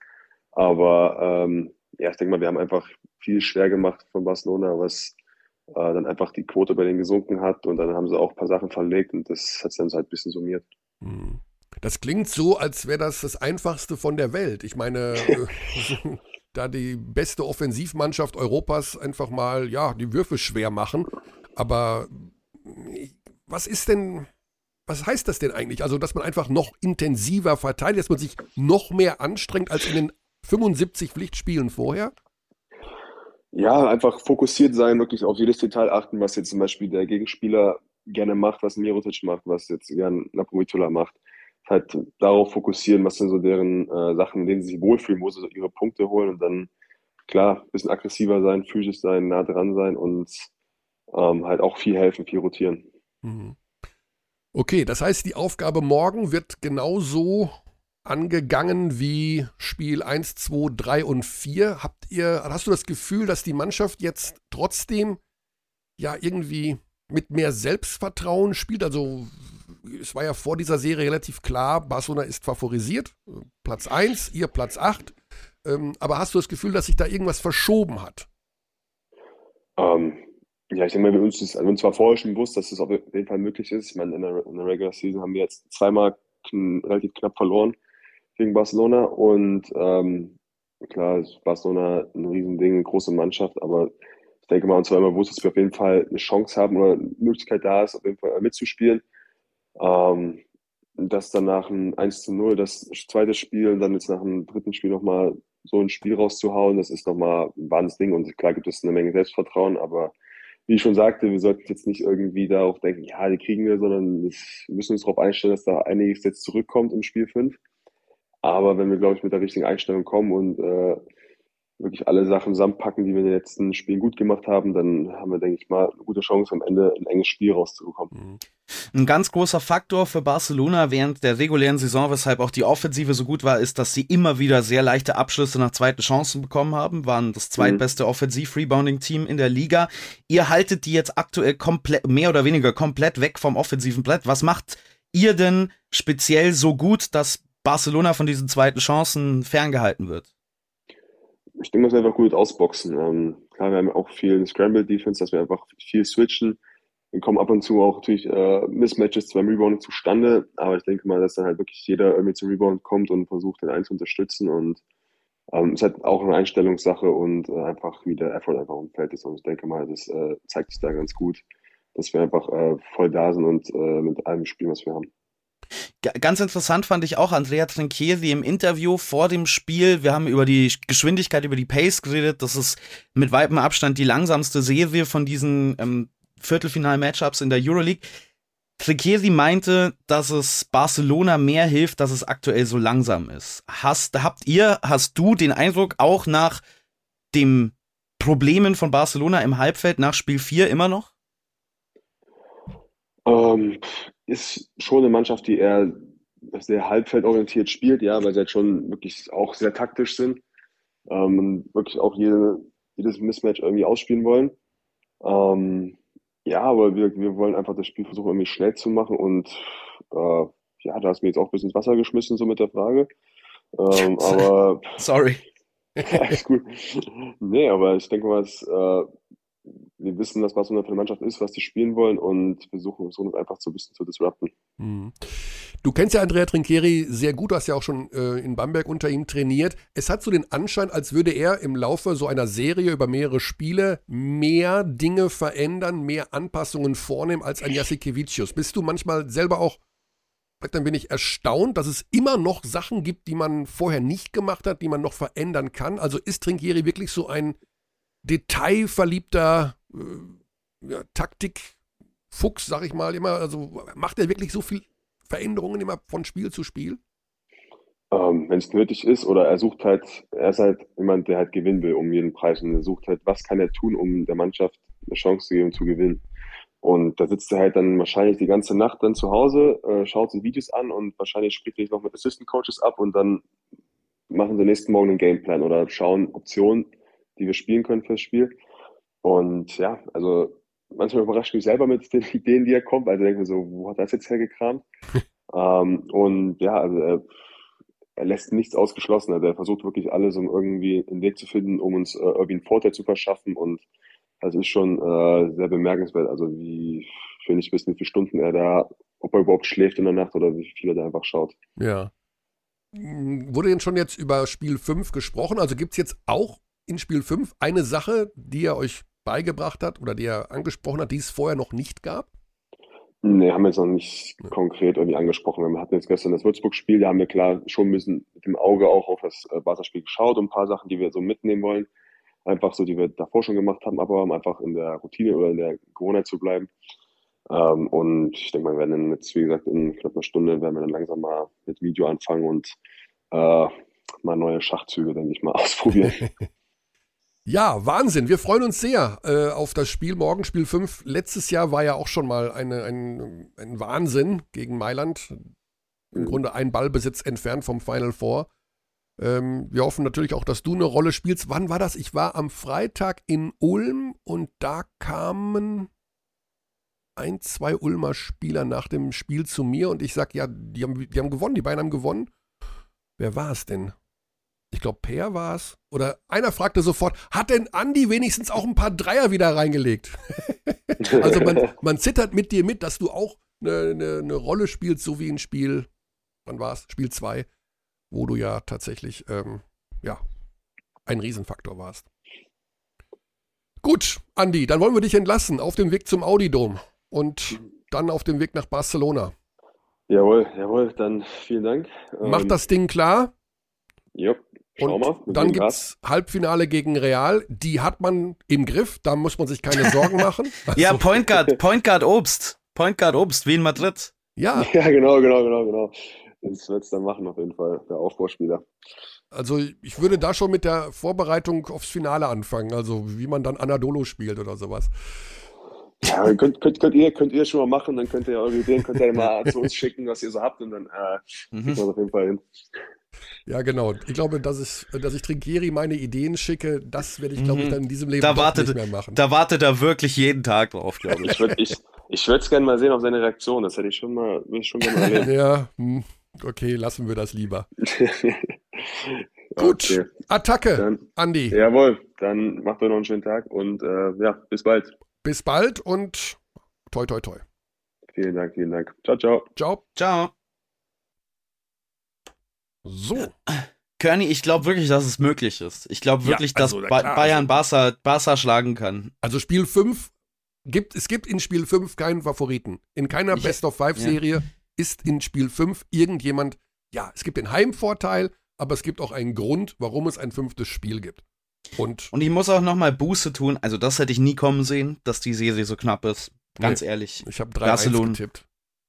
Aber ähm, ja, ich denke mal, wir haben einfach viel schwer gemacht von Barcelona, was äh, dann einfach die Quote bei denen gesunken hat und dann haben sie auch ein paar Sachen verlegt und das hat sich dann so halt ein bisschen summiert. Hm. Das klingt so, als wäre das das Einfachste von der Welt. Ich meine, (laughs) da die beste Offensivmannschaft Europas einfach mal, ja, die Würfe schwer machen. Aber was ist denn, was heißt das denn eigentlich? Also, dass man einfach noch intensiver verteidigt, dass man sich noch mehr anstrengt als in den 75 Pflichtspielen vorher? Ja, einfach fokussiert sein, wirklich auf jedes Detail achten, was jetzt zum Beispiel der Gegenspieler gerne macht, was Mirotic macht, was jetzt gern Napolitola macht. Halt darauf fokussieren, was sind so deren äh, Sachen, in denen sie sich wohlfühlen, wo sie so ihre Punkte holen und dann, klar, ein bisschen aggressiver sein, physisch sein, nah dran sein und ähm, halt auch viel helfen, viel rotieren. Mhm. Okay, das heißt, die Aufgabe morgen wird genauso angegangen wie Spiel 1, 2, 3 und 4. Habt ihr, hast du das Gefühl, dass die Mannschaft jetzt trotzdem ja irgendwie mit mehr Selbstvertrauen spielt? Also es war ja vor dieser Serie relativ klar, Barcelona ist favorisiert. Platz 1, ihr Platz 8. Ähm, aber hast du das Gefühl, dass sich da irgendwas verschoben hat? Ähm, ja, ich denke mal, wir uns, ist, also uns war vorher schon bewusst, dass es das auf jeden Fall möglich ist. Ich meine, in der, in der Regular Season haben wir jetzt zweimal relativ knapp verloren gegen Barcelona und ähm, klar Barcelona ein Riesending, eine große Mannschaft, aber ich denke mal, und zwar immer bewusst, dass wir auf jeden Fall eine Chance haben oder eine Möglichkeit da ist, auf jeden Fall mitzuspielen. Ähm, dass dann nach einem 1 zu 0 das zweite Spiel und dann jetzt nach dem dritten Spiel nochmal so ein Spiel rauszuhauen, das ist nochmal ein Wahnsinnsding und klar gibt es eine Menge Selbstvertrauen, aber wie ich schon sagte, wir sollten jetzt nicht irgendwie darauf denken, ja, die kriegen wir, sondern wir müssen uns darauf einstellen, dass da einiges jetzt zurückkommt im Spiel 5. Aber wenn wir, glaube ich, mit der richtigen Einstellung kommen und äh, wirklich alle Sachen zusammenpacken, die wir in den letzten Spielen gut gemacht haben, dann haben wir, denke ich mal, eine gute Chance, am Ende ein enges Spiel rauszubekommen. Mhm. Ein ganz großer Faktor für Barcelona während der regulären Saison, weshalb auch die Offensive so gut war, ist, dass sie immer wieder sehr leichte Abschlüsse nach zweiten Chancen bekommen haben, waren das zweitbeste mhm. Offensiv-Rebounding-Team in der Liga. Ihr haltet die jetzt aktuell komplett, mehr oder weniger komplett weg vom offensiven Blatt. Was macht ihr denn speziell so gut, dass Barcelona von diesen zweiten Chancen ferngehalten wird? Ich denke, dass wir einfach gut ausboxen. Ähm, klar, wir haben auch viel Scramble Defense, dass wir einfach viel switchen. Dann kommen ab und zu auch natürlich äh, Mismatches beim Rebound zustande, aber ich denke mal, dass dann halt wirklich jeder irgendwie zum Rebound kommt und versucht, den einen zu unterstützen und ähm, es ist halt auch eine Einstellungssache und äh, einfach wie der Effort einfach umfällt ist. Und ich denke mal, das äh, zeigt sich da ganz gut, dass wir einfach äh, voll da sind und äh, mit allem spielen, was wir haben. Ganz interessant fand ich auch Andrea Trinchieri im Interview vor dem Spiel. Wir haben über die Geschwindigkeit, über die Pace geredet. Das ist mit weitem Abstand die langsamste Serie von diesen ähm, Viertelfinal-Matchups in der Euroleague. Trinchieri meinte, dass es Barcelona mehr hilft, dass es aktuell so langsam ist. Hast, habt ihr, hast du den Eindruck auch nach dem Problemen von Barcelona im Halbfeld nach Spiel 4 immer noch? Ähm, ist schon eine Mannschaft, die eher sehr halbfeldorientiert spielt, ja, weil sie halt schon wirklich auch sehr taktisch sind ähm, und wirklich auch jede, jedes Mismatch irgendwie ausspielen wollen. Ähm, ja, aber wir, wir wollen einfach das Spiel versuchen, irgendwie schnell zu machen und äh, ja, da hast du mir jetzt auch ein bisschen ins Wasser geschmissen, so mit der Frage. Ähm, (laughs) aber. Sorry. (laughs) ist gut. Nee, aber ich denke mal, es, äh, wir wissen, dass Barcelona für eine Mannschaft ist, was die spielen wollen und versuchen so einfach so ein bisschen zu disrupten. Mhm. Du kennst ja Andrea Trinchieri sehr gut, hast ja auch schon äh, in Bamberg unter ihm trainiert. Es hat so den Anschein, als würde er im Laufe so einer Serie über mehrere Spiele mehr Dinge verändern, mehr Anpassungen vornehmen als ein Jasikevicius. Bist du manchmal selber auch dann bin ich erstaunt, dass es immer noch Sachen gibt, die man vorher nicht gemacht hat, die man noch verändern kann. Also ist Trinkieri wirklich so ein detailverliebter ja, Taktikfuchs, sag ich mal immer? Also macht er wirklich so viel Veränderungen immer von Spiel zu Spiel? Ähm, Wenn es nötig ist, oder er sucht halt, er ist halt jemand, der halt gewinnen will um jeden Preis und er sucht halt, was kann er tun, um der Mannschaft eine Chance zu geben, zu gewinnen. Und da sitzt er halt dann wahrscheinlich die ganze Nacht dann zu Hause, äh, schaut sich Videos an und wahrscheinlich spricht er sich noch mit Assistant Coaches ab und dann machen sie nächsten Morgen einen Gameplan oder schauen Optionen, die wir spielen können fürs Spiel. Und ja, also manchmal überrascht mich selber mit den (laughs) Ideen, die er kommt. Also denke mir so, wo hat das jetzt hergekramt? (laughs) ähm, und ja, also er, er, lässt nichts ausgeschlossen. Also er versucht wirklich alles, um irgendwie einen Weg zu finden, um uns äh, irgendwie einen Vorteil zu verschaffen und das ist schon äh, sehr bemerkenswert. Also wie, ich will nicht wissen, wie viele Stunden er da, ob er überhaupt schläft in der Nacht oder wie viel er da einfach schaut. Ja. Wurde denn schon jetzt über Spiel 5 gesprochen? Also gibt es jetzt auch in Spiel 5 eine Sache, die er euch beigebracht hat oder die er angesprochen hat, die es vorher noch nicht gab? Nee, haben wir jetzt noch nicht ja. konkret irgendwie angesprochen. Wir hatten jetzt gestern das Würzburg-Spiel, da haben wir klar schon ein bisschen mit dem Auge auch auf das äh, Barca-Spiel geschaut und ein paar Sachen, die wir so mitnehmen wollen einfach so, die wir davor schon gemacht haben, aber um einfach in der Routine oder in der Gewohnheit zu bleiben. Ähm, und ich denke mal, wir werden dann jetzt, wie gesagt, in knapp einer Stunde werden wir dann langsam mal mit Video anfangen und äh, mal neue Schachzüge, denke ich mal, (laughs) ausprobieren. (laughs) Ja, Wahnsinn. Wir freuen uns sehr äh, auf das Spiel morgen, Spiel 5. Letztes Jahr war ja auch schon mal eine, ein, ein Wahnsinn gegen Mailand. Im mhm. Grunde ein Ballbesitz entfernt vom Final Four. Ähm, wir hoffen natürlich auch, dass du eine Rolle spielst. Wann war das? Ich war am Freitag in Ulm und da kamen ein, zwei Ulmer Spieler nach dem Spiel zu mir und ich sag, ja, die haben, die haben gewonnen, die beiden haben gewonnen. Wer war es denn? Ich glaube, Per war es. Oder einer fragte sofort, hat denn Andi wenigstens auch ein paar Dreier wieder reingelegt? (laughs) also man, man zittert mit dir mit, dass du auch eine, eine, eine Rolle spielst, so wie in Spiel, wann war es? Spiel 2 wo du ja tatsächlich ähm, ja, ein Riesenfaktor warst. Gut, Andi, dann wollen wir dich entlassen auf dem Weg zum Audi-Dom und dann auf dem Weg nach Barcelona. Jawohl, jawohl, dann vielen Dank. Mach ähm, das Ding klar. Schau und mal. Dann gibt es Halbfinale gegen Real. Die hat man im Griff, da muss man sich keine Sorgen machen. (laughs) Also, ja, Point Guard, Point Guard Obst. Point Guard Obst, wie in Madrid. Ja. (laughs) Ja, genau, genau, genau, genau. Das wird es dann machen, auf jeden Fall, der Aufbauspieler. Also ich würde da schon mit der Vorbereitung aufs Finale anfangen, also wie man dann Anadolo spielt oder sowas. Ja, könnt, könnt, könnt, ihr, könnt ihr schon mal machen, dann könnt ihr eure Ideen könnt ihr mal (laughs) zu uns schicken, was ihr so habt und dann äh, mhm. kriegt man auf jeden Fall hin. Ja, genau. Ich glaube, dass ich, dass ich Trinkieri meine Ideen schicke, das werde ich, glaube ich, mhm. dann in diesem Leben da wartet, nicht mehr machen. Da wartet er wirklich jeden Tag drauf, glaube ich. ich würde ich, ich es gerne mal sehen auf seine Reaktion. Das hätte ich schon mal, ich schon gerne mal (laughs) erleben. ja, hm. Okay, lassen wir das lieber. (laughs) Gut, okay. Attacke, dann, Andi. Jawohl, dann macht doch noch einen schönen Tag und äh, ja, bis bald. Bis bald und toi, toi, toi. Vielen Dank, vielen Dank. Ciao, ciao. Ciao. Ciao. So. Körny, ich glaube wirklich, dass es möglich ist. Ich glaube wirklich, ja, also, dass ba Bayern Barca, Barca schlagen kann. Also Spiel 5 gibt, es gibt in Spiel 5 keinen Favoriten. In keiner Best-of-Five-Serie ja ist in Spiel 5 irgendjemand, ja, es gibt den Heimvorteil, aber es gibt auch einen Grund, warum es ein fünftes Spiel gibt. Und, und ich muss auch nochmal Buße tun, also das hätte ich nie kommen sehen, dass die Serie so knapp ist. Ganz nee, ehrlich. Ich habe 3-1 getippt.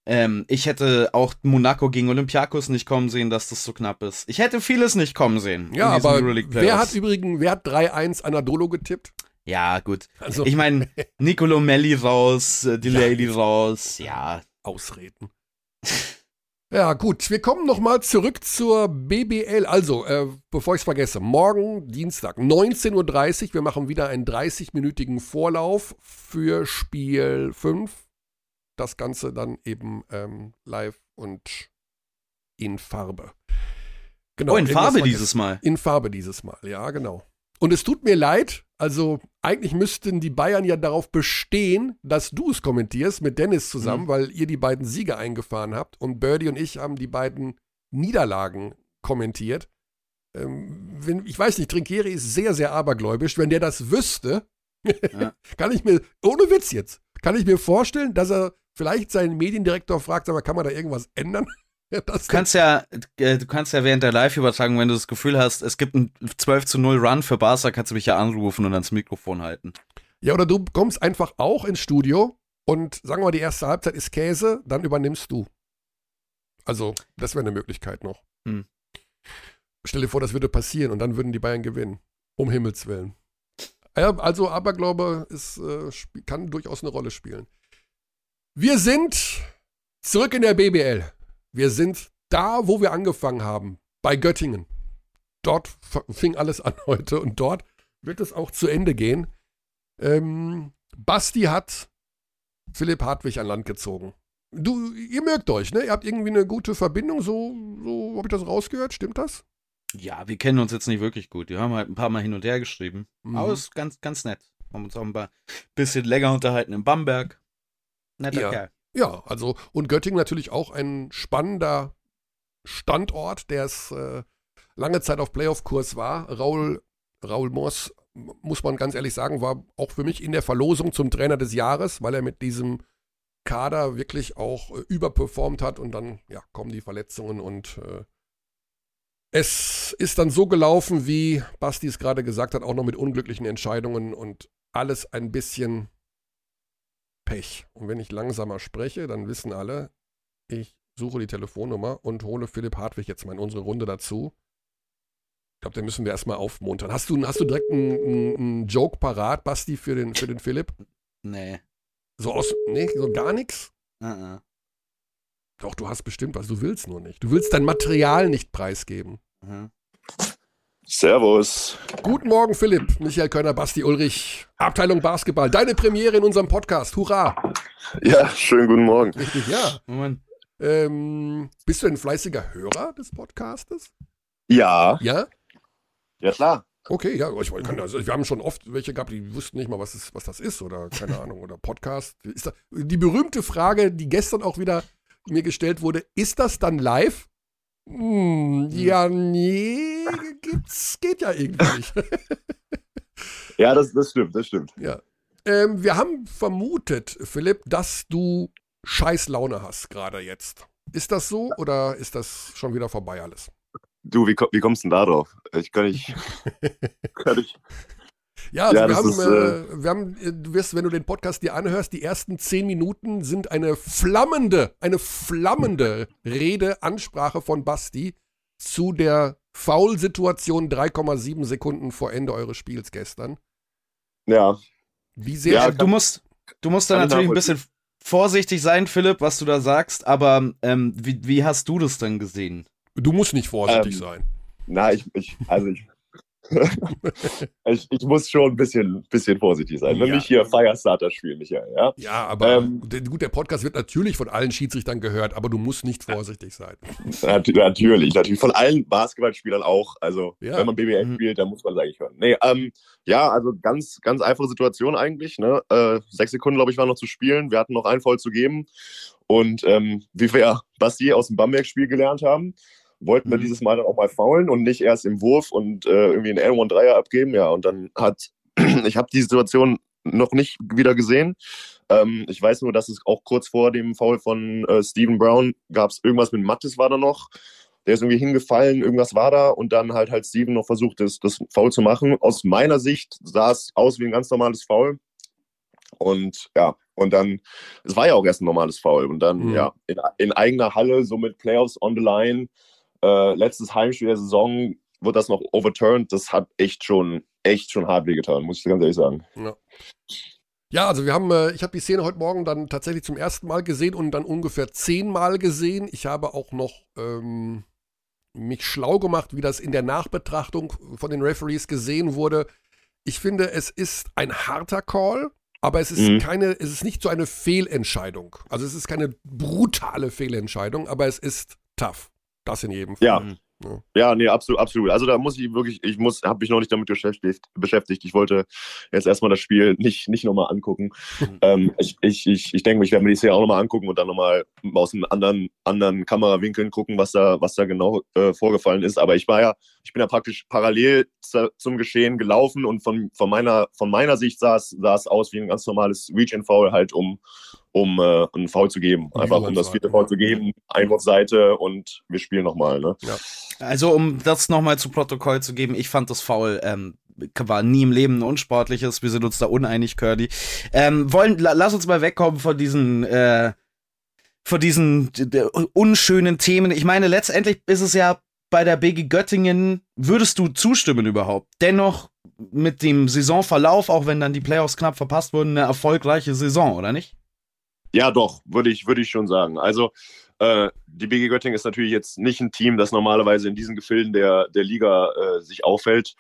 Ähm, ich hätte auch Monaco gegen Olympiakos nicht kommen sehen, dass das so knapp ist. Ich hätte vieles nicht kommen sehen. Ja, aber wer hat übrigens, wer hat 3-1 Anadolo getippt? Ja, gut. Also, ich meine, (laughs) Nicolo Melli raus, äh, Delaney ja. raus, ja. Ausreden. Ja, gut, wir kommen nochmal zurück zur BBL. Also, äh, bevor ich es vergesse, morgen Dienstag, 19.30 Uhr, wir machen wieder einen 30-minütigen Vorlauf für Spiel 5. Das Ganze dann eben ähm, live und in Farbe. Genau, oh, in Farbe dieses Mal. In Farbe dieses Mal, ja, genau. Und es tut mir leid, also eigentlich müssten die Bayern ja darauf bestehen, dass du es kommentierst mit Dennis zusammen, mhm. weil ihr die beiden Siege eingefahren habt und Birdie und ich haben die beiden Niederlagen kommentiert. Ähm, wenn, ich weiß nicht, Trinkieri ist sehr, sehr abergläubisch. Wenn der das wüsste, ja. (laughs) kann ich mir, ohne Witz jetzt, kann ich mir vorstellen, dass er vielleicht seinen Mediendirektor fragt, aber kann man da irgendwas ändern? (laughs) Ja, du kannst ja, äh, du kannst ja während der Live-Übertragung, wenn du das Gefühl hast, es gibt einen 12 zu 0 Run für Barca, kannst du mich ja anrufen und ans Mikrofon halten. Ja, oder du kommst einfach auch ins Studio und sagen wir mal, die erste Halbzeit ist Käse, dann übernimmst du. Also, das wäre eine Möglichkeit noch. Hm. Stell dir vor, das würde passieren und dann würden die Bayern gewinnen. Um Himmels Willen. Also, Aberglaube ist, äh, kann durchaus eine Rolle spielen. Wir sind zurück in der BBL. Wir sind da, wo wir angefangen haben, bei Göttingen. Dort fing alles an (laughs) heute und dort wird es auch zu Ende gehen. Ähm, Basti hat Philipp Hartwig an Land gezogen. Du, ihr mögt euch, ne? Ihr habt irgendwie eine gute Verbindung, so, so habe ich das rausgehört, stimmt das? Ja, wir kennen uns jetzt nicht wirklich gut. Wir haben halt ein paar Mal hin und her geschrieben. Mhm. Aber es ist ganz, ganz nett. Haben uns auch ein paar bisschen länger unterhalten in Bamberg. Netter ja. Kerl. Ja, also und Göttingen natürlich auch ein spannender Standort, der es äh, lange Zeit auf Playoff-Kurs war. Raul, Raul Moss, muss man ganz ehrlich sagen, war auch für mich in der Verlosung zum Trainer des Jahres, weil er mit diesem Kader wirklich auch äh, überperformt hat und dann ja, kommen die Verletzungen und äh, es ist dann so gelaufen, wie Basti es gerade gesagt hat, auch noch mit unglücklichen Entscheidungen und alles ein bisschen Pech. Und wenn ich langsamer spreche, dann wissen alle, ich suche die Telefonnummer und hole Philipp Hartwig jetzt mal in unsere Runde dazu. Ich glaube, den müssen wir erstmal aufmuntern. Hast du, hast du direkt einen, einen Joke parat, Basti, für den, für den Philipp? Nee. So aus, nee, so gar nichts? Uh -uh. Doch, du hast bestimmt was, du willst nur nicht. Du willst dein Material nicht preisgeben. Uh mhm. -huh. Servus. Guten Morgen, Philipp. Michael Körner, Basti Ulrich, Abteilung Basketball. Deine Premiere in unserem Podcast. Hurra. Ja, schönen guten Morgen. Richtig, ja. Moment. Ähm, bist du ein fleißiger Hörer des Podcastes? Ja. Ja? Ja, klar. Okay, ja, ich kann, also wir haben schon oft welche gehabt, die wussten nicht mal, was, ist, was das ist oder keine (laughs) Ahnung, oder Podcast. Ist das, die berühmte Frage, die gestern auch wieder mir gestellt wurde, ist das dann live? Hm, ja, nee, gibt's, geht ja irgendwie nicht. (laughs) ja, das, das stimmt, das stimmt. Ja. Ähm, wir haben vermutet, Philipp, dass du scheiß Laune hast gerade jetzt. Ist das so oder ist das schon wieder vorbei alles? Du, wie, wie kommst du denn da drauf? Ich kann nicht. (laughs) kann ich, ja, also ja, wir, haben, ist, äh, äh, wir haben, äh, du wirst, wenn du den Podcast dir anhörst, die ersten zehn Minuten sind eine flammende, eine flammende Rede, Ansprache von Basti zu der Foul-Situation 3,7 Sekunden vor Ende eures Spiels gestern. Ja. Wie sehr. Ja, du musst, du musst da natürlich ein bisschen vorsichtig sein, Philipp, was du da sagst, aber ähm, wie, wie hast du das dann gesehen? Du musst nicht vorsichtig ähm, sein. Na, ich, ich, also ich, (laughs) ich, ich, muss schon ein bisschen, bisschen vorsichtig sein. Wenn ja. mich hier Firestarter spielen, Michael. Ja, ja aber ähm, gut, der Podcast wird natürlich von allen Schiedsrichtern gehört, aber du musst nicht vorsichtig sein. Natürlich, natürlich. Von allen Basketballspielern auch. Also, ja. wenn man BBL mhm. spielt, dann muss man es eigentlich hören. Nee, ähm, ja, also ganz, ganz einfache Situation eigentlich. Ne? Äh, sechs Sekunden, glaube ich, waren noch zu spielen. Wir hatten noch einen voll zu geben. Und ähm, wie wir ja Basti aus dem Bamberg-Spiel gelernt haben, wollten wir mhm. dieses Mal dann auch mal faulen und nicht erst im Wurf und äh, irgendwie einen L1 Dreier abgeben. Ja, und dann hat, (clears throat) ich habe die Situation noch nicht wieder gesehen. Ähm, ich weiß nur, dass es auch kurz vor dem Foul von äh, Stephen Brown gab es irgendwas mit Mattes war da noch. Der ist irgendwie hingefallen, irgendwas war da und dann halt halt Steven noch versucht, das, das Foul zu machen. Aus meiner Sicht sah es aus wie ein ganz normales Foul. Und ja, und dann, es war ja auch erst ein normales Foul. Und dann, mhm. ja, in, in eigener Halle, so mit Playoffs on the line, äh, letztes Heimspiel der Saison wird das noch overturned. Das hat echt schon, echt schon hart wehgetan, muss ich ganz ehrlich sagen. Ja. Ja, also wir haben, äh, ich habe die Szene heute Morgen dann tatsächlich zum ersten Mal gesehen und dann ungefähr zehnmal gesehen. Ich habe auch noch ähm, mich schlau gemacht, wie das in der Nachbetrachtung von den Referees gesehen wurde. Ich finde, es ist ein harter Call, aber es ist mhm. keine, es ist nicht so eine Fehlentscheidung. Also es ist keine brutale Fehlentscheidung, aber es ist tough. Das in jedem Fall. Ja. Ja. ja, nee, absolut, absolut. Also da muss ich wirklich, ich muss, habe mich noch nicht damit beschäftigt, beschäftigt. Ich wollte jetzt erstmal das Spiel nicht, nicht nochmal angucken. Mhm. ähm, ich, ich, ich, ich denke, ich werde mir die Serie auch nochmal angucken und dann nochmal aus einem anderen, anderen Kamerawinkeln gucken, was da, was da genau äh, vorgefallen ist. Aber ich war ja, ich bin ja praktisch parallel zu, zum Geschehen gelaufen und von, von meiner, von meiner Sicht sah es, sah es aus wie ein ganz normales Reach-and-Foul halt um, um äh, einen Foul zu geben. Einfach um das vierte Foul zu geben, Einwurfseite und wir spielen nochmal. Ne? Ja. Also um das nochmal zu Protokoll zu geben, ich fand das Foul ähm, war nie im Leben ein unsportliches. Wir sind uns da uneinig, Curdy. Ähm, wollen, la, lass uns mal wegkommen von diesen, äh, von diesen unschönen Themen. Ich meine, letztendlich ist es ja bei der BG Göttingen, würdest du zustimmen überhaupt? Dennoch mit dem Saisonverlauf, auch wenn dann die Playoffs knapp verpasst wurden, eine erfolgreiche Saison, oder nicht? Ja, doch, würde ich, würde ich schon sagen. Also, äh, die BG Göttingen ist natürlich jetzt nicht ein Team, das normalerweise in diesen Gefilden der, der Liga äh, sich auffällt.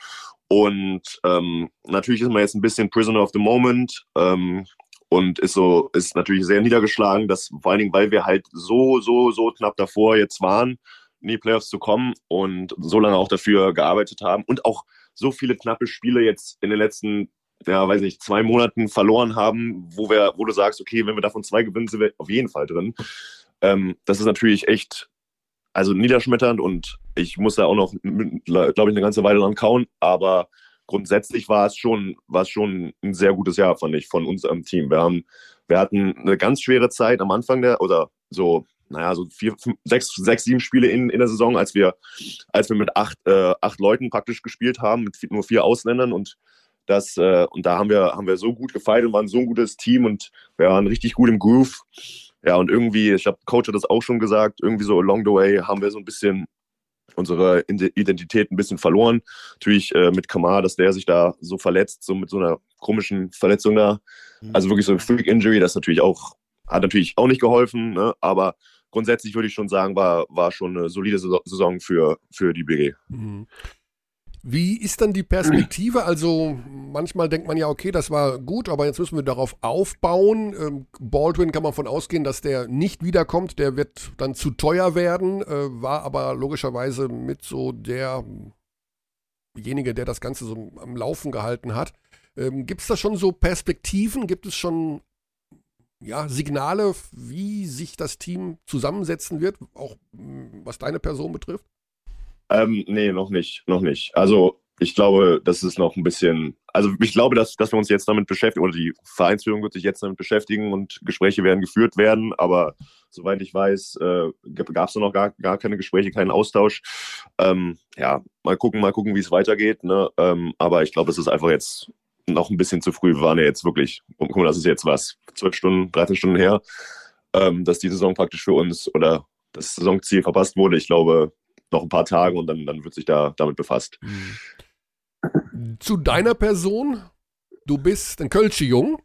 Und ähm, natürlich ist man jetzt ein bisschen Prisoner of the Moment ähm, und ist so, ist natürlich sehr niedergeschlagen, dass vor allen Dingen, weil wir halt so, so, so knapp davor jetzt waren, in die Playoffs zu kommen und so lange auch dafür gearbeitet haben und auch so viele knappe Spiele jetzt in den letzten ja, weiß nicht, zwei Monaten verloren haben, wo wir, wo du sagst, okay, wenn wir davon zwei gewinnen, sind wir auf jeden Fall drin. Ähm, das ist natürlich echt, also niederschmetternd und ich muss da auch noch, glaube ich, eine ganze Weile dran kauen, aber grundsätzlich war es schon, war es schon ein sehr gutes Jahr, fand ich, von unserem Team. Wir haben, wir hatten eine ganz schwere Zeit am Anfang der, oder so, naja, so vier, fünf, sechs, sechs, sieben Spiele in, in der Saison, als wir, als wir mit acht, äh, acht Leuten praktisch gespielt haben, mit nur vier Ausländern und das, äh, und da haben wir, haben wir so gut gefeiert und waren so ein gutes Team und wir waren richtig gut im Groove. Ja, und irgendwie, ich habe Coach hat das auch schon gesagt, irgendwie so along the way haben wir so ein bisschen unsere Identität ein bisschen verloren. Natürlich äh, mit Kamar, dass der sich da so verletzt, so mit so einer komischen Verletzung da. Mhm. Also wirklich so ein Freak Injury, das natürlich auch, hat natürlich auch nicht geholfen, ne? aber grundsätzlich würde ich schon sagen, war, war schon eine solide Saison für, für die BG. Mhm. Wie ist dann die Perspektive? Also manchmal denkt man ja, okay, das war gut, aber jetzt müssen wir darauf aufbauen. Ähm, Baldwin kann man von ausgehen, dass der nicht wiederkommt. Der wird dann zu teuer werden, äh, war aber logischerweise mit so derjenige, der das Ganze so am Laufen gehalten hat. Ähm, Gibt es da schon so Perspektiven? Gibt es schon ja, Signale, wie sich das Team zusammensetzen wird, auch was deine Person betrifft? Ähm, nee, noch nicht, noch nicht. Also ich glaube, das ist noch ein bisschen, also ich glaube, dass, dass wir uns jetzt damit beschäftigen, oder die Vereinsführung wird sich jetzt damit beschäftigen und Gespräche werden geführt werden, aber soweit ich weiß, äh, gab es noch gar, gar keine Gespräche, keinen Austausch. Ähm, ja, mal gucken, mal gucken, wie es weitergeht. Ne? Ähm, aber ich glaube, es ist einfach jetzt noch ein bisschen zu früh. Wir waren ja jetzt wirklich, guck mal, das ist jetzt was, zwölf Stunden, 13 Stunden her, ähm, dass die Saison praktisch für uns oder das Saisonziel verpasst wurde. Ich glaube, noch ein paar Tage und dann, dann wird sich da damit befasst. Mhm. Zu deiner Person, du bist ein Kölsche Jung.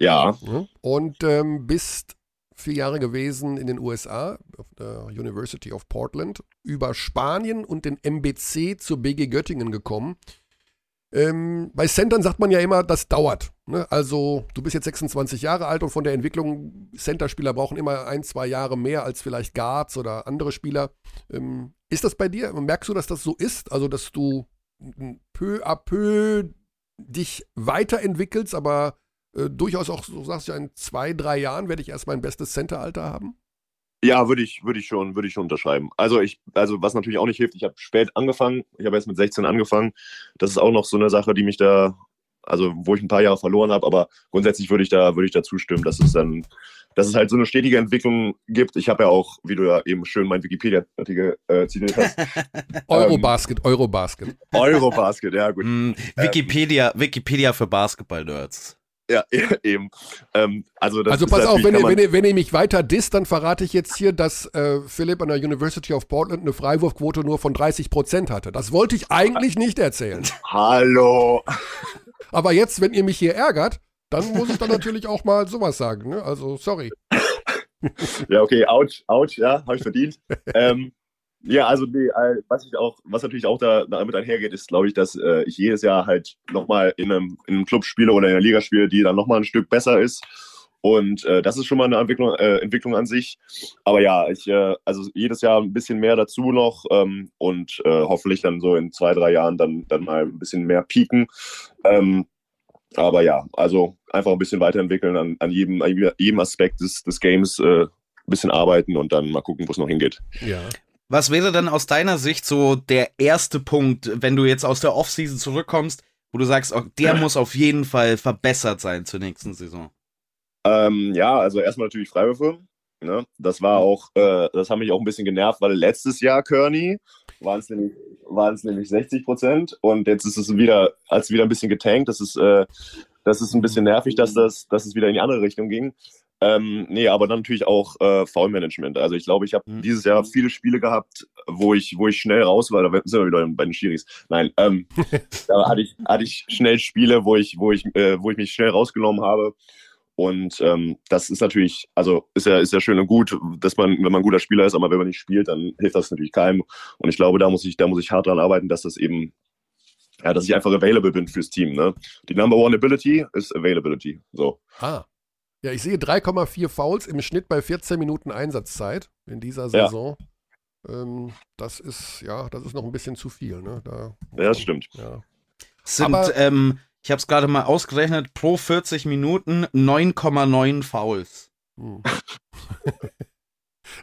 Ja. Und ähm, bist vier Jahre gewesen in den USA, auf der University of Portland, über Spanien und den MBC zur BG Göttingen gekommen. Ähm, bei Centern sagt man ja immer, das dauert. Ne? Also du bist jetzt 26 Jahre alt und von der Entwicklung, Center-Spieler brauchen immer ein, zwei Jahre mehr als vielleicht Guards oder andere Spieler. Ähm, ist das bei dir? Merkst du, dass das so ist? Also dass du peu à peu dich weiterentwickelst, aber äh, durchaus auch, so sagst du ja, in zwei, drei Jahren werde ich erst mein bestes Center-Alter haben? Ja, würde ich, würde ich schon, würde ich schon unterschreiben. Also ich, also was natürlich auch nicht hilft, ich habe spät angefangen. Ich habe erst mit 16 angefangen. Das ist auch noch so eine Sache, die mich da, also wo ich ein paar Jahre verloren habe, aber grundsätzlich würde ich da, würde ich da zustimmen, dass es dann, dass es halt so eine stetige Entwicklung gibt. Ich habe ja auch, wie du ja eben schön mein Wikipedia-Artikel äh, zitiert hast. (laughs) Eurobasket, ähm, Eurobasket. Eurobasket, ja gut. Mm, Wikipedia, ähm, Wikipedia für Basketball-Nerds. (laughs) Ja, eben. Ähm, also, also pass auf, wenn ihr, wenn, ihr, wenn ihr mich weiter disst, dann verrate ich jetzt hier, dass äh, Philipp an der University of Portland eine Freiwurfquote nur von 30 Prozent hatte. Das wollte ich eigentlich nicht erzählen. (laughs) Hallo. Aber jetzt, wenn ihr mich hier ärgert, dann muss ich dann natürlich auch mal sowas sagen. Ne? Also, sorry. (laughs) ja, okay, ouch, ouch, ja, habe ich verdient. ähm, ja, also nee, was ich auch, was natürlich auch da, damit einhergeht, ist, glaube ich, dass äh, ich jedes Jahr halt nochmal in einem, in einem Club spiele oder in einer Liga spiele, die dann nochmal ein Stück besser ist. Und äh, das ist schon mal eine Entwicklung, äh, Entwicklung an sich. Aber ja, ich, äh, also jedes Jahr ein bisschen mehr dazu noch ähm, und äh, hoffentlich dann so in zwei, drei Jahren dann, dann mal ein bisschen mehr pieken. Ähm, aber ja, also einfach ein bisschen weiterentwickeln an, an jedem, an jedem Aspekt des, des Games, äh, ein bisschen arbeiten und dann mal gucken, wo es noch hingeht. Ja. Was wäre dann aus deiner Sicht so der erste Punkt, wenn du jetzt aus der Offseason zurückkommst, wo du sagst, der muss auf jeden Fall verbessert sein zur nächsten Saison? Ähm, ja, also erstmal natürlich Freiwürfe. Ne? Das war auch, äh, das hat mich auch ein bisschen genervt, weil letztes Jahr Kearney waren es nämlich, nämlich 60 Prozent und jetzt ist es wieder, als wieder ein bisschen getankt. Das ist, äh, das ist ein bisschen nervig, dass das, dass es wieder in die andere Richtung ging. Ähm, nee, aber dann natürlich auch äh, Foul-Management. Also ich glaube, ich habe mhm. dieses Jahr viele Spiele gehabt, wo ich, wo ich schnell raus war. Da sind wir wieder bei den Schiris. Nein, ähm, (laughs) da hatte ich, hatte ich schnell Spiele, wo ich, wo ich, äh, wo ich mich schnell rausgenommen habe. Und ähm, das ist natürlich, also ist ja, ist ja schön und gut, dass man, wenn man ein guter Spieler ist, aber wenn man nicht spielt, dann hilft das natürlich keinem. Und ich glaube, da muss ich, da muss ich hart dran arbeiten, dass das eben, ja, dass ich einfach available bin fürs Team. Ne? Die Number One Ability ist Availability. So. Ah. Ja, ich sehe 3,4 Fouls im Schnitt bei 14 Minuten Einsatzzeit in dieser Saison. Ja. Ähm, das ist, ja, das ist noch ein bisschen zu viel, ne? Da, ja, das stimmt. Ja. Sind, Aber, ähm, ich habe es gerade mal ausgerechnet, pro 40 Minuten 9,9 Fouls. Hm. (laughs)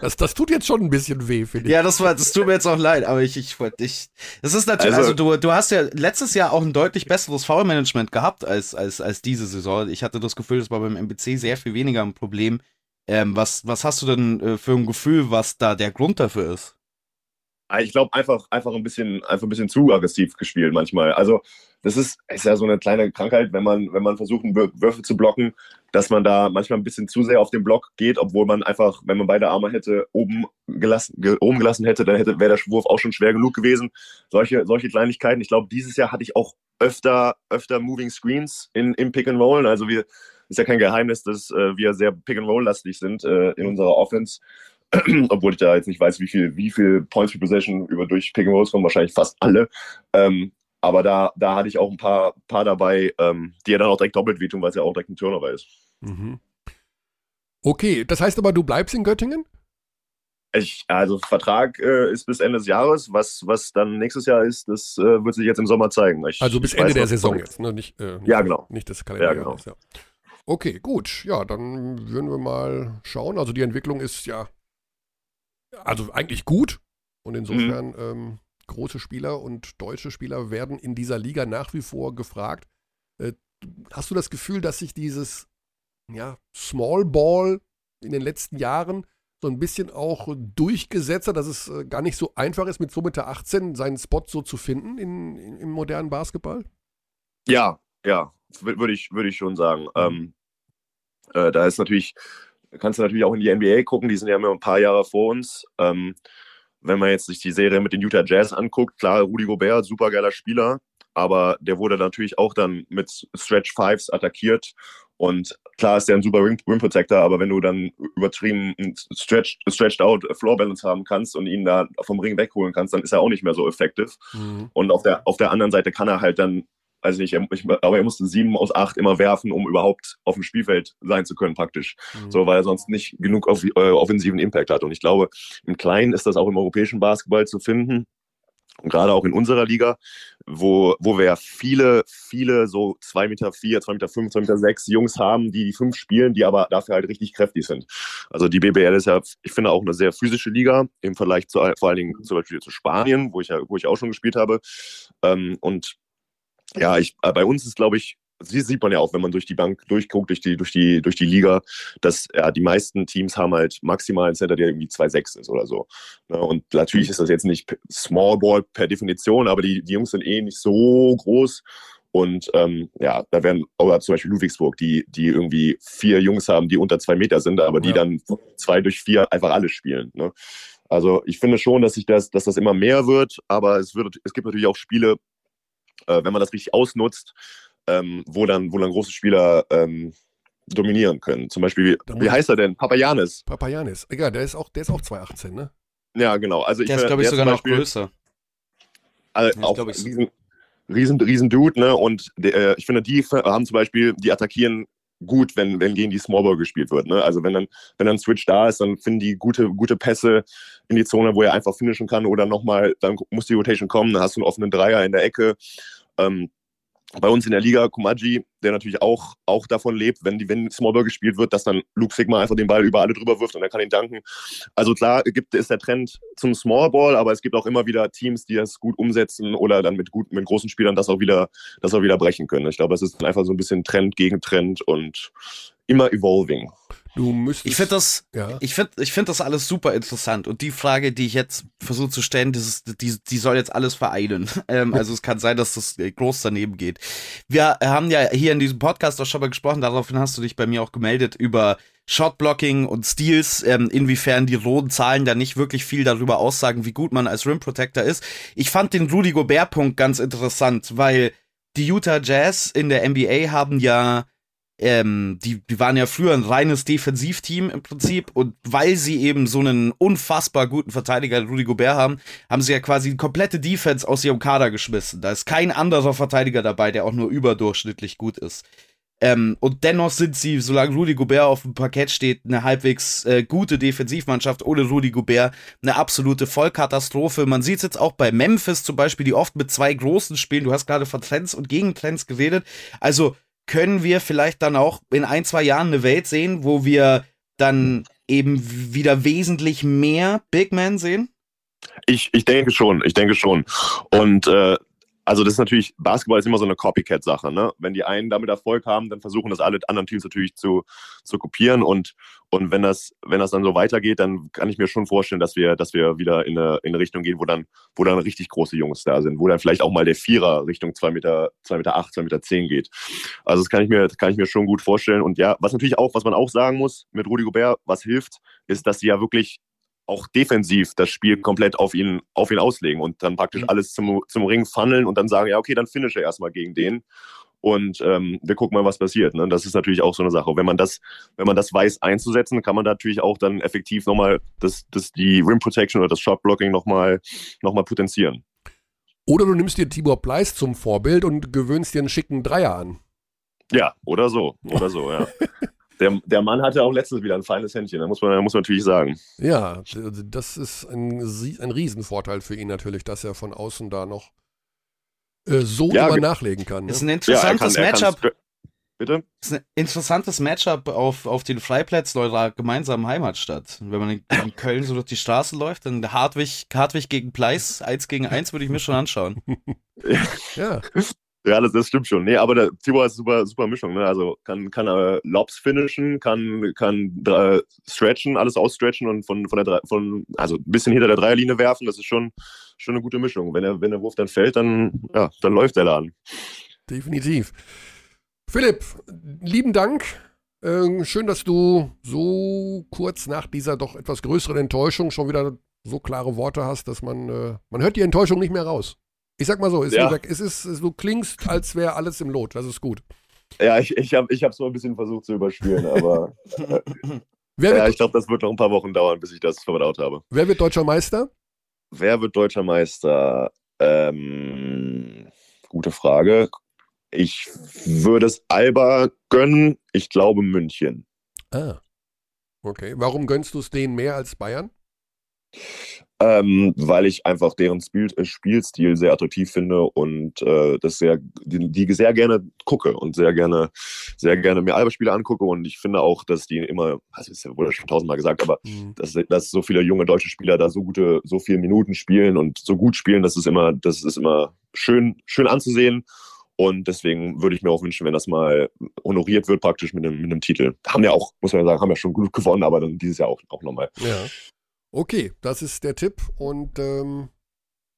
Das, das tut jetzt schon ein bisschen weh, finde ich. Ja, das, war, das tut mir jetzt auch leid, aber ich, ich wollte dich. Das ist natürlich, also, also, du, du hast ja letztes Jahr auch ein deutlich besseres Foul-Management gehabt als, als, als diese Saison. Ich hatte das Gefühl, das war beim MBC sehr viel weniger ein Problem. Ähm, was, was hast du denn äh, für ein Gefühl, was da der Grund dafür ist? Ich glaube, einfach, einfach, ein bisschen, einfach ein bisschen zu aggressiv gespielt manchmal. Also, das ist, ist ja so eine kleine Krankheit, wenn man, wenn man versucht, Würfe zu blocken, dass man da manchmal ein bisschen zu sehr auf den Block geht, obwohl man einfach, wenn man beide Arme hätte, oben gelassen, oben gelassen hätte, dann hätte, wäre der Wurf auch schon schwer genug gewesen. Solche, solche Kleinigkeiten. Ich glaube, dieses Jahr hatte ich auch öfter, öfter Moving Screens in, im Pick and Roll. Also wir, ist ja kein Geheimnis, dass äh, wir sehr Pick and Roll lastig sind äh, in unserer Offense. (clears throat) obwohl ich da jetzt nicht weiß, wie viel, wie viel Points per Possession über durch Pick and Rolls kommen, wahrscheinlich fast alle. Ähm, aber da, da hatte ich auch ein paar, paar dabei, ähm, die ja dann auch direkt doppelt wehtun, weil es ja auch direkt ein Turnover ist. Mhm. Okay, das heißt aber, du bleibst in Göttingen? Ich, also Vertrag äh, ist bis Ende des Jahres. Was, was dann nächstes Jahr ist, das äh, wird sich jetzt im Sommer zeigen. Ich, also bis Ende der Saison jetzt, ne? Nicht, äh, nicht, ja, genau. Nicht das Kalenderjahr. Ja, genau. ja. Okay, gut. Ja, dann würden wir mal schauen. Also die Entwicklung ist ja also eigentlich gut. Und insofern mhm. ähm, große Spieler und deutsche Spieler werden in dieser Liga nach wie vor gefragt. Äh, hast du das Gefühl, dass sich dieses ja, Small Ball in den letzten Jahren so ein bisschen auch durchgesetzt hat, dass es äh, gar nicht so einfach ist, mit so Mitte 18 seinen Spot so zu finden in, in, im modernen Basketball? Ja, ja, würde ich, würd ich schon sagen. Mhm. Ähm, äh, da ist natürlich kannst du natürlich auch in die NBA gucken, die sind ja immer ein paar Jahre vor uns. Ähm, wenn man jetzt sich die Serie mit den Utah Jazz anguckt, klar, Rudy Gobert, super geiler Spieler, aber der wurde natürlich auch dann mit Stretch Fives attackiert. Und klar ist der ein super Rim, Rim Protector, aber wenn du dann übertrieben stretched, stretched out Floor Balance haben kannst und ihn da vom Ring wegholen kannst, dann ist er auch nicht mehr so effektiv. Mhm. Und auf der, auf der anderen Seite kann er halt dann weiß nicht, ich, aber er musste sieben aus acht immer werfen, um überhaupt auf dem Spielfeld sein zu können, praktisch. Mhm. So, weil er sonst nicht genug auf, äh, offensiven Impact hat. Und ich glaube, im Kleinen ist das auch im europäischen Basketball zu finden. Und gerade auch in unserer Liga, wo, wo wir ja viele, viele so 2,4 Meter, 4, 2 Meter, 5, 2 Meter 6 Jungs haben, die die fünf spielen, die aber dafür halt richtig kräftig sind. Also die BBL ist ja, ich finde, auch eine sehr physische Liga im Vergleich zu, vor allen Dingen zum Beispiel zu Spanien, wo ich ja, wo ich auch schon gespielt habe. Ähm, und ja, ich, äh, bei uns ist, glaube ich, sie sieht man ja auch, wenn man durch die Bank durchguckt, durch die, durch die, durch die Liga, dass ja, die meisten Teams haben halt maximal einen Center, der irgendwie 2,6 ist oder so. Ne, und natürlich ist das jetzt nicht Small Ball per Definition, aber die, die Jungs sind eh nicht so groß. Und ähm, ja, da werden, oder zum Beispiel Ludwigsburg, die, die irgendwie vier Jungs haben, die unter zwei Meter sind, aber die ja. dann zwei durch vier einfach alle spielen. Ne? Also ich finde schon, dass sich das, dass das immer mehr wird, aber es wird, es gibt natürlich auch Spiele, äh, wenn man das richtig ausnutzt, ähm, wo, dann, wo dann große Spieler ähm, dominieren können. Zum Beispiel, wie, heißt er denn? Papayanis. Papayanis. Egal, der ist auch, der ist auch 218, ne? Ja, genau. Also der ich, ist, glaube ich, sogar noch größer. Also ja, auch riesen, riesen, riesen Dude, ne? Und der, äh, ich finde, die haben zum Beispiel, die attackieren gut, wenn, wenn gegen die Smallball gespielt wird. Ne? Also wenn dann, wenn dann Switch da ist, dann finden die gute, gute Pässe in die Zone, wo er einfach finishen kann oder nochmal, dann muss die Rotation kommen, dann hast du einen offenen Dreier in der Ecke. Ähm, bei uns in der Liga Kumaji, der natürlich auch, auch davon lebt, wenn, die, wenn Smallball gespielt wird, dass dann Luke Sigma einfach den Ball über alle drüber wirft und er kann ihn danken. Also klar gibt, ist der Trend zum Smallball, aber es gibt auch immer wieder Teams, die das gut umsetzen oder dann mit, gut, mit großen Spielern das auch, wieder, das auch wieder brechen können. Ich glaube, es ist einfach so ein bisschen Trend gegen Trend und immer evolving. Du müsstest. Ich finde das, ja. ich finde, ich finde das alles super interessant. Und die Frage, die ich jetzt versuche zu stellen, das ist, die, die soll jetzt alles vereinen. (laughs) Ähm, also es kann sein, dass das äh, groß daneben geht. Wir haben ja hier in diesem Podcast auch schon mal gesprochen. Daraufhin hast du dich bei mir auch gemeldet über Shotblocking und Steals, ähm, inwiefern die roten Zahlen da nicht wirklich viel darüber aussagen, wie gut man als Rim Protector ist. Ich fand den Rudy Gobert Punkt ganz interessant, weil die Utah Jazz in der NBA haben ja ähm, die, die waren ja früher ein reines Defensivteam im Prinzip und weil sie eben so einen unfassbar guten Verteidiger, Rudy Gobert haben, haben sie ja quasi die komplette Defense aus ihrem Kader geschmissen. Da ist kein anderer Verteidiger dabei, der auch nur überdurchschnittlich gut ist. Ähm, und dennoch sind sie, solange Rudy Gobert auf dem Parkett steht, eine halbwegs äh, gute Defensivmannschaft. Ohne Rudy Gobert eine absolute Vollkatastrophe. Man sieht es jetzt auch bei Memphis zum Beispiel, die oft mit zwei großen spielen. Du hast gerade von Trends und Gegentrends geredet. Also können wir vielleicht dann auch in ein, zwei Jahren eine Welt sehen, wo wir dann eben wieder wesentlich mehr Big Men sehen? Ich, ich denke schon, ich denke schon. Und äh, also das ist natürlich, Basketball ist immer so eine Copycat-Sache. Ne? Wenn die einen damit Erfolg haben, dann versuchen das alle anderen Teams natürlich zu, zu kopieren. Und, und wenn, das, wenn das dann so weitergeht, dann kann ich mir schon vorstellen, dass wir, dass wir wieder in eine, in eine Richtung gehen, wo dann, wo dann richtig große Jungs da sind, wo dann vielleicht auch mal der Vierer Richtung 2 Meter, 2 Meter 8, 2 Meter 10 geht. Also das kann ich mir, kann ich mir schon gut vorstellen. Und ja, was natürlich auch, was man auch sagen muss mit Rudi Gobert, was hilft, ist, dass sie ja wirklich auch defensiv das Spiel komplett auf ihn, auf ihn auslegen und dann praktisch mhm. alles zum, zum Ring funneln und dann sagen, ja, okay, dann finische erstmal gegen den und ähm, wir gucken mal, was passiert. Ne? Das ist natürlich auch so eine Sache. Wenn man das, wenn man das weiß einzusetzen, kann man natürlich auch dann effektiv nochmal das, das, die Rim Protection oder das Shot Blocking nochmal noch mal potenzieren. Oder du nimmst dir Tibor Pleiss zum Vorbild und gewöhnst dir einen schicken Dreier an. Ja, oder so. Oder so, ja. (laughs) der, der Mann hatte auch letztens wieder ein feines Händchen, da muss man, muss man natürlich sagen. Ja, das ist ein, ein Riesenvorteil für ihn natürlich, dass er von außen da noch äh, so ja, immer nachlegen kann. Ne? Ist ein interessantes ja, kann, Matchup. Bitte? Ist ein interessantes Matchup auf, auf den Freiplätzen eurer gemeinsamen Heimatstadt. Wenn man in, in Köln so durch die Straße läuft, dann Hartwig, Hartwig gegen Pleiss, 1 gegen 1 würde ich mir schon anschauen. (laughs) ja. Ja, (laughs) das, das stimmt schon. Nee, aber der Tibor ist super, super Mischung. Ne? Also kann, kann äh, Lobs finishen, kann, kann äh, stretchen, alles ausstretchen und von, von der von, also ein bisschen hinter der Dreierlinie werfen. Das ist schon, schon eine gute Mischung. Wenn, er, wenn der Wurf dann fällt, dann, ja, dann läuft der Laden. Definitiv. Philipp, lieben Dank. Äh, schön, dass du so kurz nach dieser doch etwas größeren Enttäuschung schon wieder so klare Worte hast, dass man, äh, man hört die Enttäuschung nicht mehr raus. Ich sag mal so, es, ja. ist, es ist, du klingst, als wäre alles im Lot. Das ist gut. Ja, ich, ich habe ich so ein bisschen versucht zu überspielen, aber ja, ich glaube, das wird noch ein paar Wochen dauern, bis ich das verdaut habe. Wer wird deutscher Meister? Wer wird deutscher Meister? Ähm, gute Frage. Ich würde es Alba gönnen. Ich glaube München. Ah. Okay. Warum gönnst du es denen mehr als Bayern? Ähm, weil ich einfach deren Spiel, äh, Spielstil sehr attraktiv finde und äh, das sehr, die, die, sehr gerne gucke und sehr gerne, sehr gerne mir Alberspiele angucke und ich finde auch, dass die immer, also ja wohl schon tausendmal gesagt, aber mhm. dass, dass so viele junge deutsche Spieler da so gute, so viele Minuten spielen und so gut spielen, das ist immer, das ist immer schön, schön anzusehen. Und deswegen würde ich mir auch wünschen, wenn das mal honoriert wird, praktisch mit einem, mit einem Titel. Haben ja auch, muss man ja sagen, haben ja schon gut gewonnen, aber dann dieses Jahr auch, auch nochmal. Ja. Okay, das ist der Tipp und ähm,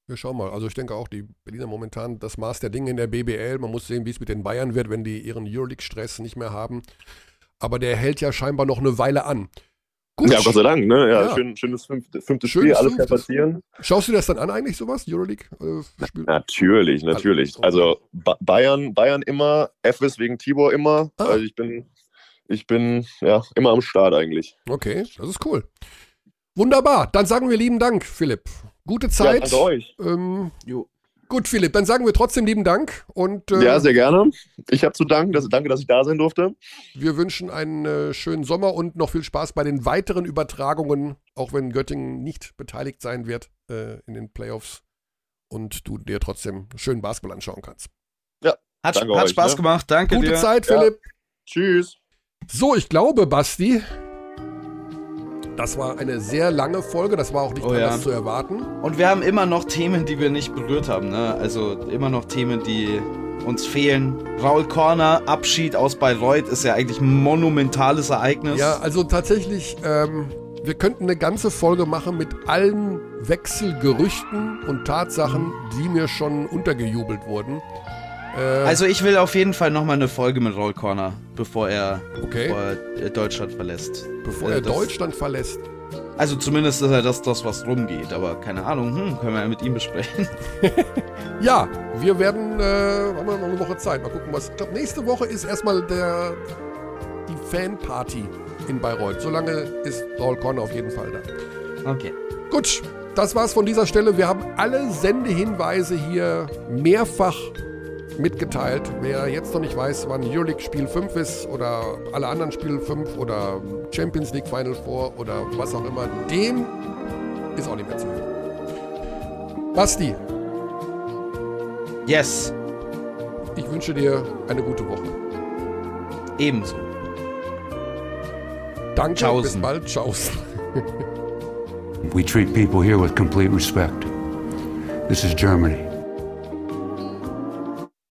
wir schauen mal. Also ich denke auch, die Berliner momentan das Maß der Dinge in der BBL. Man muss sehen, wie es mit den Bayern wird, wenn die ihren Euroleague-Stress nicht mehr haben. Aber der hält ja scheinbar noch eine Weile an. Gut. Ja, Gott sei Dank, ne? Ja, ja. Schön, schönes fünfte, fünftes schönes Spiel, alles kann passieren. Schaust du das dann an eigentlich, sowas, Euroleague? Äh, natürlich, natürlich. Also ba Bayern, Bayern immer, FS wegen Tibor immer. Ah. Also ich bin, ich bin ja immer am Start eigentlich. Okay, das ist cool. Wunderbar, dann sagen wir lieben Dank, Philipp. Gute Zeit. Ja, danke euch. Ähm, jo. Gut, Philipp, dann sagen wir trotzdem lieben Dank. Und, äh, ja, sehr gerne. Ich habe zu danken. Dass, danke, dass ich da sein durfte. Wir wünschen einen äh, schönen Sommer und noch viel Spaß bei den weiteren Übertragungen, auch wenn Göttingen nicht beteiligt sein wird äh, in den Playoffs und du dir trotzdem schönen Basketball anschauen kannst. Ja, hat, hat euch, Spaß ne? gemacht. Danke Gute dir. Zeit, Philipp. Ja. Tschüss. So, ich glaube, Basti, das war eine sehr lange Folge, das war auch nicht oh, anders ja. zu erwarten. Und wir haben immer noch Themen, die wir nicht berührt haben, ne? Also immer noch Themen, die uns fehlen. Raul Corner, Abschied aus Bayreuth ist ja eigentlich ein monumentales Ereignis. Ja, also tatsächlich, ähm, wir könnten eine ganze Folge machen mit allen Wechselgerüchten und Tatsachen, die mir schon untergejubelt wurden. Äh, also ich will auf jeden Fall nochmal eine Folge mit Roll Corner, bevor er, okay. bevor er Deutschland verlässt. Bevor äh, er Deutschland verlässt? Also zumindest ist er das, das, was rumgeht, aber keine Ahnung, hm, können wir ja mit ihm besprechen. (laughs) ja, wir werden, äh, haben wir noch eine Woche Zeit, mal gucken, was. Ich glaube, nächste Woche ist erstmal der, die Fanparty in Bayreuth. Solange ist Raul Corner auf jeden Fall da. Okay. Gut, das war's von dieser Stelle. Wir haben alle Sendehinweise hier mehrfach mitgeteilt. Wer jetzt noch nicht weiß, wann Euroleague Spiel 5 ist oder alle anderen Spiele 5 oder Champions League Final 4 oder was auch immer, dem ist auch nicht mehr zu hören. Basti. Yes. Ich wünsche dir eine gute Woche. Ebenso. Danke, Tschaußen. bis bald. Tschaußen. We treat people here with complete respect. This is Germany.